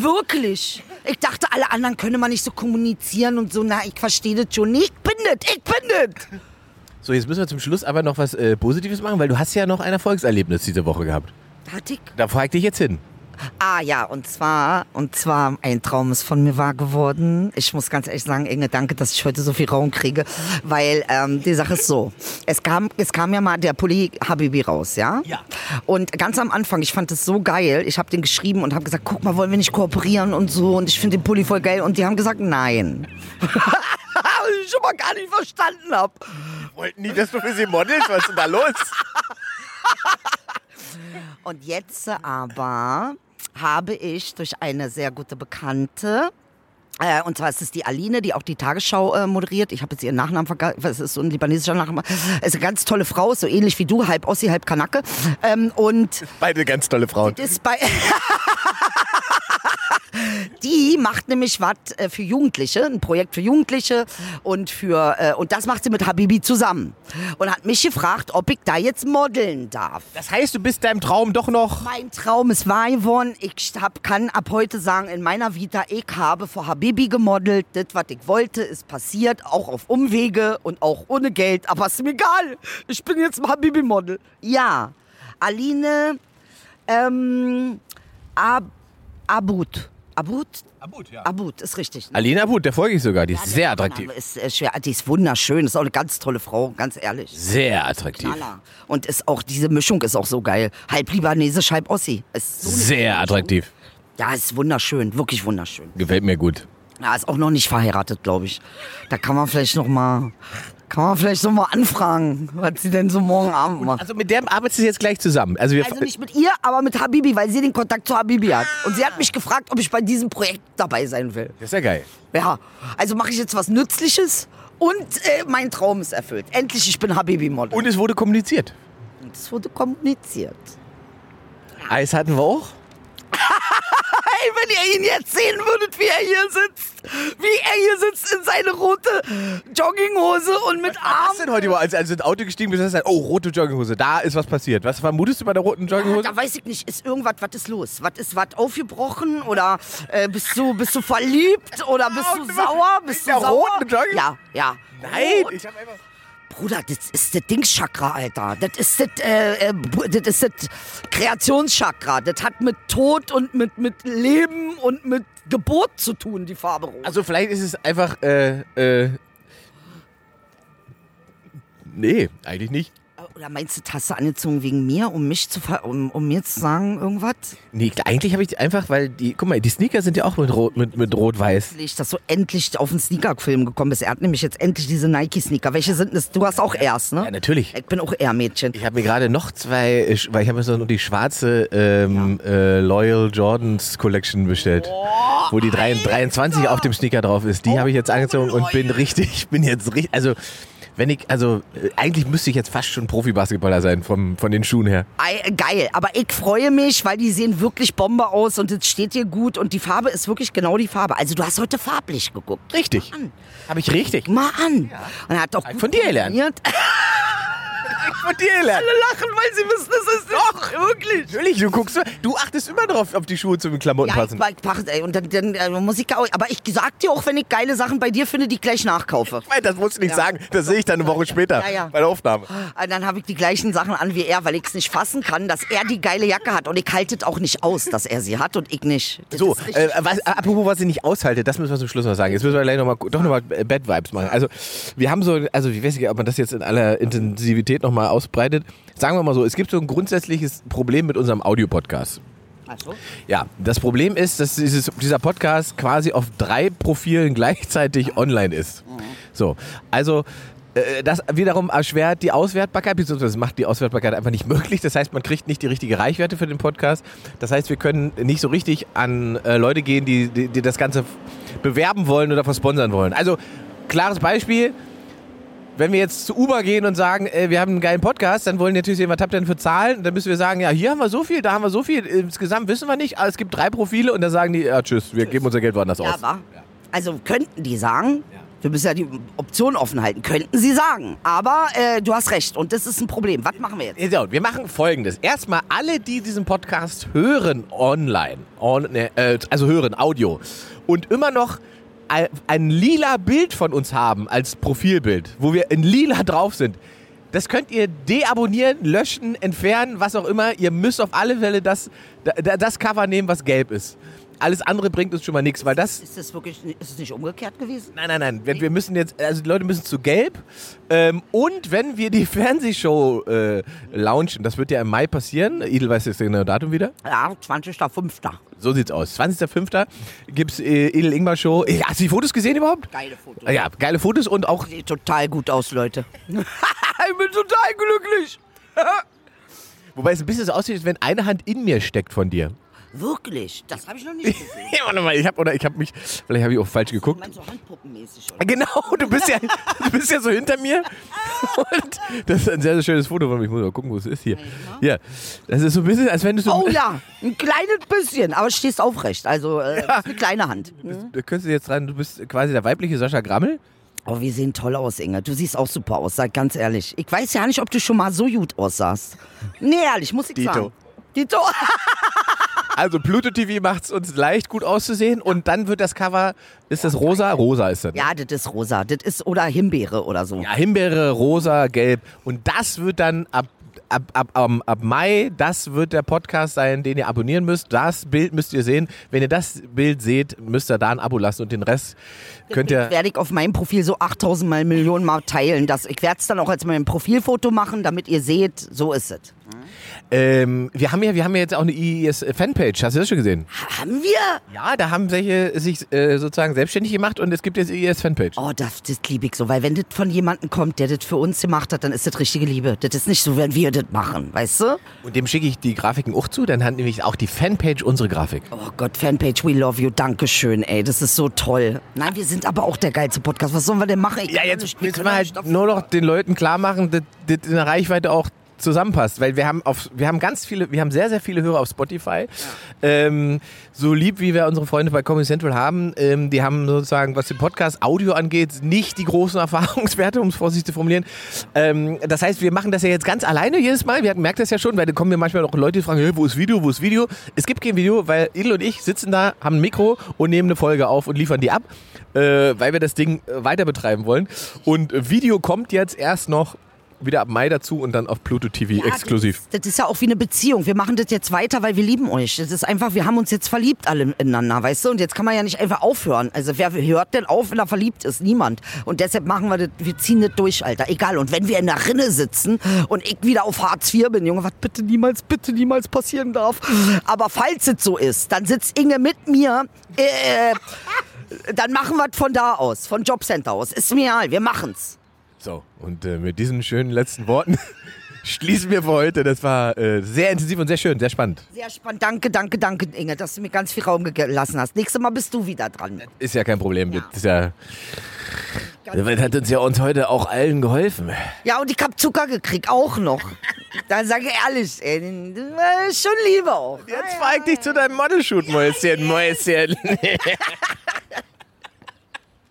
Wirklich. Ich dachte, alle anderen können man nicht so kommunizieren und so. Na, ich verstehe das schon. Nee, Ich bin das, ich bin das. So, jetzt müssen wir zum Schluss aber noch was äh, Positives machen, weil du hast ja noch ein Erfolgserlebnis diese Woche gehabt. Hatte ich? Da frage ich dich jetzt hin. Ah ja, und zwar, und zwar ein Traum ist von mir wahr geworden. Ich muss ganz ehrlich sagen, Inge, danke, dass ich heute so viel Raum kriege, weil ähm, die Sache ist so. Es kam, es kam ja mal der Pulli Habibi raus, ja? Ja. Und ganz am Anfang, ich fand es so geil. Ich habe den geschrieben und habe gesagt, guck mal, wollen wir nicht kooperieren und so. Und ich finde den Pulli voll geil. Und die haben gesagt, nein. Was ich schon mal gar nicht verstanden habe. Wollten die, dass du für sie modelst? Was ist denn da los? Und jetzt aber habe ich durch eine sehr gute Bekannte, äh, und zwar ist es die Aline, die auch die Tagesschau äh, moderiert. Ich habe jetzt ihren Nachnamen vergessen. Es ist so ein libanesischer Nachname. Es ist eine ganz tolle Frau, so ähnlich wie du, halb Ossi, halb Kanake. Ähm, und Beide ganz tolle Frauen. ist bei. Die macht nämlich was äh, für Jugendliche, ein Projekt für Jugendliche und für äh, und das macht sie mit Habibi zusammen und hat mich gefragt, ob ich da jetzt modeln darf. Das heißt, du bist deinem Traum doch noch. Mein Traum ist wahr geworden. Ich hab, kann ab heute sagen, in meiner Vita, ich habe vor Habibi gemodelt. Das, was ich wollte, ist passiert. Auch auf Umwege und auch ohne Geld. Aber ist mir egal. Ich bin jetzt ein Habibi-Model. Ja, Aline, Ähm, Ab Abut. Abut? Abut, ja. Abut, ist richtig. ne? Alina Abut, der folge ich sogar. Die ist Ja, sehr attraktiv. Ist, äh, schwer. Die ist wunderschön. Ist auch eine ganz tolle Frau, ganz ehrlich. Sehr attraktiv. Knaller. Und ist auch, diese Mischung ist auch so geil. Halb Libanesisch, halb Ossi. Ist so Sehr Mischung. attraktiv. Ja, ist wunderschön. Wirklich wunderschön. Gefällt mir gut. Ja, ist auch noch nicht verheiratet, glaube ich. Da kann man vielleicht noch mal, kann man vielleicht noch mal anfragen, was sie denn so morgen Abend macht. Also mit der arbeitest du jetzt gleich zusammen. Also wir Also nicht mit ihr, aber mit Habibi, weil sie den Kontakt zu Habibi hat. Und sie hat mich gefragt, ob ich bei diesem Projekt dabei sein will. das ist ja geil. Ja, also mache ich jetzt was Nützliches und äh, mein Traum ist erfüllt. Endlich, ich bin Habibi-Model. Und es wurde kommuniziert. Und es wurde kommuniziert. Eis hatten wir auch. Hey, wenn ihr ihn jetzt sehen würdet, wie er hier sitzt. Wie er hier sitzt in seine rote Jogginghose und mit Was Armen. denn heute, als, als du ins Auto gestiegen bist, hast du gesagt, oh, rote Jogginghose, da ist was passiert. Was vermutest du bei der roten Jogginghose? Da weiß ich nicht, ist irgendwas, was ist los? Was ist was aufgebrochen oder äh, bist du bist du verliebt oder bist du sauer? Bist du der sauer? roten Ja, ja. Nein, Rot. ich hab einfach... Bruder, das ist das Dingschakra, Alter. Das ist das, äh, äh, das ist das Kreationschakra. Das hat mit Tod und mit, mit Leben und mit Geburt zu tun, die Farbe Rot. Also vielleicht ist es einfach, äh, äh... Nee, eigentlich nicht. Oder meinst du, du angezogen wegen mir, um mich zu ver um, um mir zu sagen irgendwas? Nee, eigentlich habe ich einfach, weil die, guck mal, die Sneaker sind ja auch mit rot, mit, mit rot-weiß. Ich, dass du endlich auf den Sneaker-Film gekommen bist. Er hat nämlich jetzt endlich diese Nike-Sneaker. Welche sind das? Du hast auch erst, ne? Ja, natürlich. Ich bin auch eher Mädchen. Ich habe mir gerade noch zwei, weil ich habe mir so die schwarze ähm, äh, Loyal Jordans Collection bestellt, wo die 3, 23 auf dem Sneaker drauf ist. Die habe ich jetzt angezogen und bin richtig, bin jetzt richtig, also wenn ich, also äh, eigentlich müsste ich jetzt fast schon Profi-Basketballer sein vom, von den Schuhen her. Ei, geil, aber ich freue mich, weil die sehen wirklich Bombe aus und es steht dir gut und die Farbe ist wirklich genau die Farbe. Also du hast heute farblich geguckt. Richtig. Habe ich richtig. Mal an. Und er hat doch Von gut dir gelernt. Von dir gelernt. Alle lachen, weil sie wissen, es ist doch wirklich. Natürlich, du guckst, du achtest immer darauf, ob die Schuhe zu den Klamotten Ja, passen. ich, ich, mach- ey, und dann, dann äh, muss ich aber ich sag dir auch, wenn ich geile Sachen bei dir finde, die ich gleich nachkaufe. Meine, das musst du nicht Ja. sagen. Das sehe ich dann eine Woche später Ja, bei der Aufnahme. Und dann habe ich die gleichen Sachen an wie er, weil ich es nicht fassen kann, dass er die geile Jacke hat und ich halte es auch nicht aus, dass er sie hat und ich nicht. Das So, äh, was, apropos, was ich nicht aushalte, das müssen wir zum Schluss noch sagen. Jetzt müssen wir gleich noch mal, doch nochmal Bad Vibes machen. Also, wir haben so, also ich weiß nicht, ob man das jetzt in aller Intensivität nochmal ausbreitet. Sagen wir mal so, es gibt so ein grundsätzliches Problem mit unserem Audiopodcast. Ach so. Ja, das Problem ist, dass dieses, dieser Podcast quasi auf drei Profilen gleichzeitig online ist. So, also äh, das wiederum erschwert die Auswertbarkeit, beziehungsweise macht die Auswertbarkeit einfach nicht möglich. Das heißt, man kriegt nicht die richtige Reichweite für den Podcast. Das heißt, wir können nicht so richtig an äh, Leute gehen, die, die, die das Ganze bewerben wollen oder versponsern wollen. Also, klares Beispiel. Wenn wir jetzt zu Uber gehen und sagen, äh, wir haben einen geilen Podcast, dann wollen die natürlich sehen, was habt ihr denn für Zahlen? Dann müssen wir sagen, ja, hier haben wir so viel, da haben wir so viel. Insgesamt wissen wir nicht, aber es gibt drei Profile und dann sagen die, ja, tschüss, wir geben unser Geld woanders Ja, aus. war. Also könnten die sagen, wir müssen ja die Option offen halten, könnten sie sagen. Aber äh, du hast recht und das ist ein Problem. Was machen wir jetzt? So, wir machen folgendes. Erstmal alle, die diesen Podcast hören online, on, ne, äh, also hören Audio und immer noch ein, lila Bild von uns haben als Profilbild, wo wir in lila drauf sind. Das könnt ihr deabonnieren, löschen, entfernen, was auch immer. Ihr müsst auf alle Fälle das, da- das Cover nehmen, was gelb ist. Alles andere bringt uns schon mal nichts, weil das Ist das wirklich, ist es nicht umgekehrt gewesen? Nein, nein, nein. Wir, wir müssen jetzt, also die Leute müssen zu gelb. Ähm, und wenn wir die Fernsehshow äh, launchen, das wird ja im Mai passieren. Idel weiß jetzt genau Datum wieder. Ja, 20.05. So sieht's aus. 20.05. gibt's äh, Edel Ingmar Show. Äh, Hast du die Fotos gesehen überhaupt? Geile Foto. Ja, geile Fotos und auch. Sieht total gut aus, Leute. ich bin total glücklich. Wobei es ein bisschen so aussieht, als wenn eine Hand in mir steckt von dir. Wirklich? Das habe ich noch nicht gesehen. Ja, warte mal, ich hab, oder ich habe mich, vielleicht habe ich auch falsch Du geguckt. meinst so handpuppenmäßig, oder? Genau, du bist ja, du bist ja so hinter mir. Und das ist ein sehr, sehr schönes Foto von mir. Ich muss mal gucken, wo es ist hier. Ja, das ist so ein bisschen, als wenn du so. Oh ja, ein kleines bisschen, aber stehst aufrecht. Also äh, ist eine kleine Hand. Du könntest jetzt rein, du bist quasi der weibliche Sascha Grammel. Oh, wir sehen toll aus, Inge. Du siehst auch super aus, sag ganz ehrlich. Ich weiß ja nicht, ob du schon mal so gut aussahst. Nee, ehrlich, muss ich Dito. sagen. Dito. Also Pluto TV macht es uns leicht gut auszusehen und dann wird das Cover, ist das rosa? Rosa ist das. ne? Ja, das ist rosa. Das ist oder Himbeere oder so. Ja, Himbeere, rosa, gelb und das wird dann ab ab, ab, ab, ab Mai, das wird der Podcast sein, den ihr abonnieren müsst. Das Bild müsst ihr sehen. Wenn ihr das Bild seht, müsst ihr da ein Abo lassen und den Rest könnt ihr... werde ich auf meinem Profil so 8000 mal Millionen mal teilen. Das, ich werde es dann auch als mein Profilfoto machen, damit ihr seht, so ist es. Ähm, wir, haben ja, wir haben ja jetzt auch eine IES-Fanpage. Hast du das schon gesehen? Haben wir? Ja, da haben welche sich äh, sozusagen selbstständig gemacht und es gibt jetzt IES-Fanpage. Oh, das, das liebe ich so, weil wenn das von jemandem kommt, der das für uns gemacht hat, dann ist das richtige Liebe. Das ist nicht so, wenn wir das machen, weißt du? Und dem schicke ich die Grafiken auch zu, dann hat nämlich auch die Fanpage unsere Grafik. Oh Gott, Fanpage, we love you, Dankeschön, ey, das ist so toll. Nein, wir sind aber auch der geilste Podcast. Was sollen wir denn machen? Ich Ja, jetzt müssen wir halt nur noch den Leuten klar machen, dass das in der Reichweite auch zusammenpasst, weil wir haben auf, wir haben ganz viele, wir haben sehr, sehr viele Hörer auf Spotify. Ähm, so lieb wie wir unsere Freunde bei Comedy Central haben, ähm, die haben sozusagen, was den Podcast Audio angeht, nicht die großen Erfahrungswerte, um es vorsichtig zu formulieren. Ähm, das heißt, wir machen das ja jetzt ganz alleine jedes Mal. Wir merken das ja schon, weil da kommen mir manchmal noch Leute, die fragen, hey, wo ist Video, wo ist Video? Es gibt kein Video, weil Idel und ich sitzen da, haben ein Mikro und nehmen eine Folge auf und liefern die ab, äh, weil wir das Ding äh, weiter betreiben wollen. Und Video kommt jetzt erst noch wieder ab Mai dazu und dann auf Pluto TV Ja, exklusiv. Das, das ist ja auch wie eine Beziehung. Wir machen das jetzt weiter, weil wir lieben euch. Das ist einfach, wir haben uns jetzt verliebt alle ineinander, weißt du? Und jetzt kann man ja nicht einfach aufhören. Also wer hört denn auf, wenn er verliebt ist? Niemand. Und deshalb machen wir das, wir ziehen das durch, Alter. Egal. Und wenn wir in der Rinne sitzen und ich wieder auf Hartz IV bin, Junge, was bitte niemals, bitte niemals passieren darf. Aber falls es so ist, dann sitzt Inge mit mir, äh, dann machen wir es von da aus, von Jobcenter aus. Ist mir egal, wir machen's. So, und äh, mit diesen schönen letzten Worten schließen wir für heute. Das war äh, sehr intensiv und sehr schön, sehr spannend. Sehr spannend. Danke, danke, danke, Inge, dass du mir ganz viel Raum gelassen hast. Nächstes Mal bist du wieder dran. Ist ja kein Problem. Das ist ja, das hat uns ja uns heute auch allen geholfen. Ja, und ich hab Zucker gekriegt, auch noch. Da sage ich ehrlich, ey, ist schon Liebe auch. Jetzt feig dich zu deinem Modelshoot, Mäuschen, Mäuschen.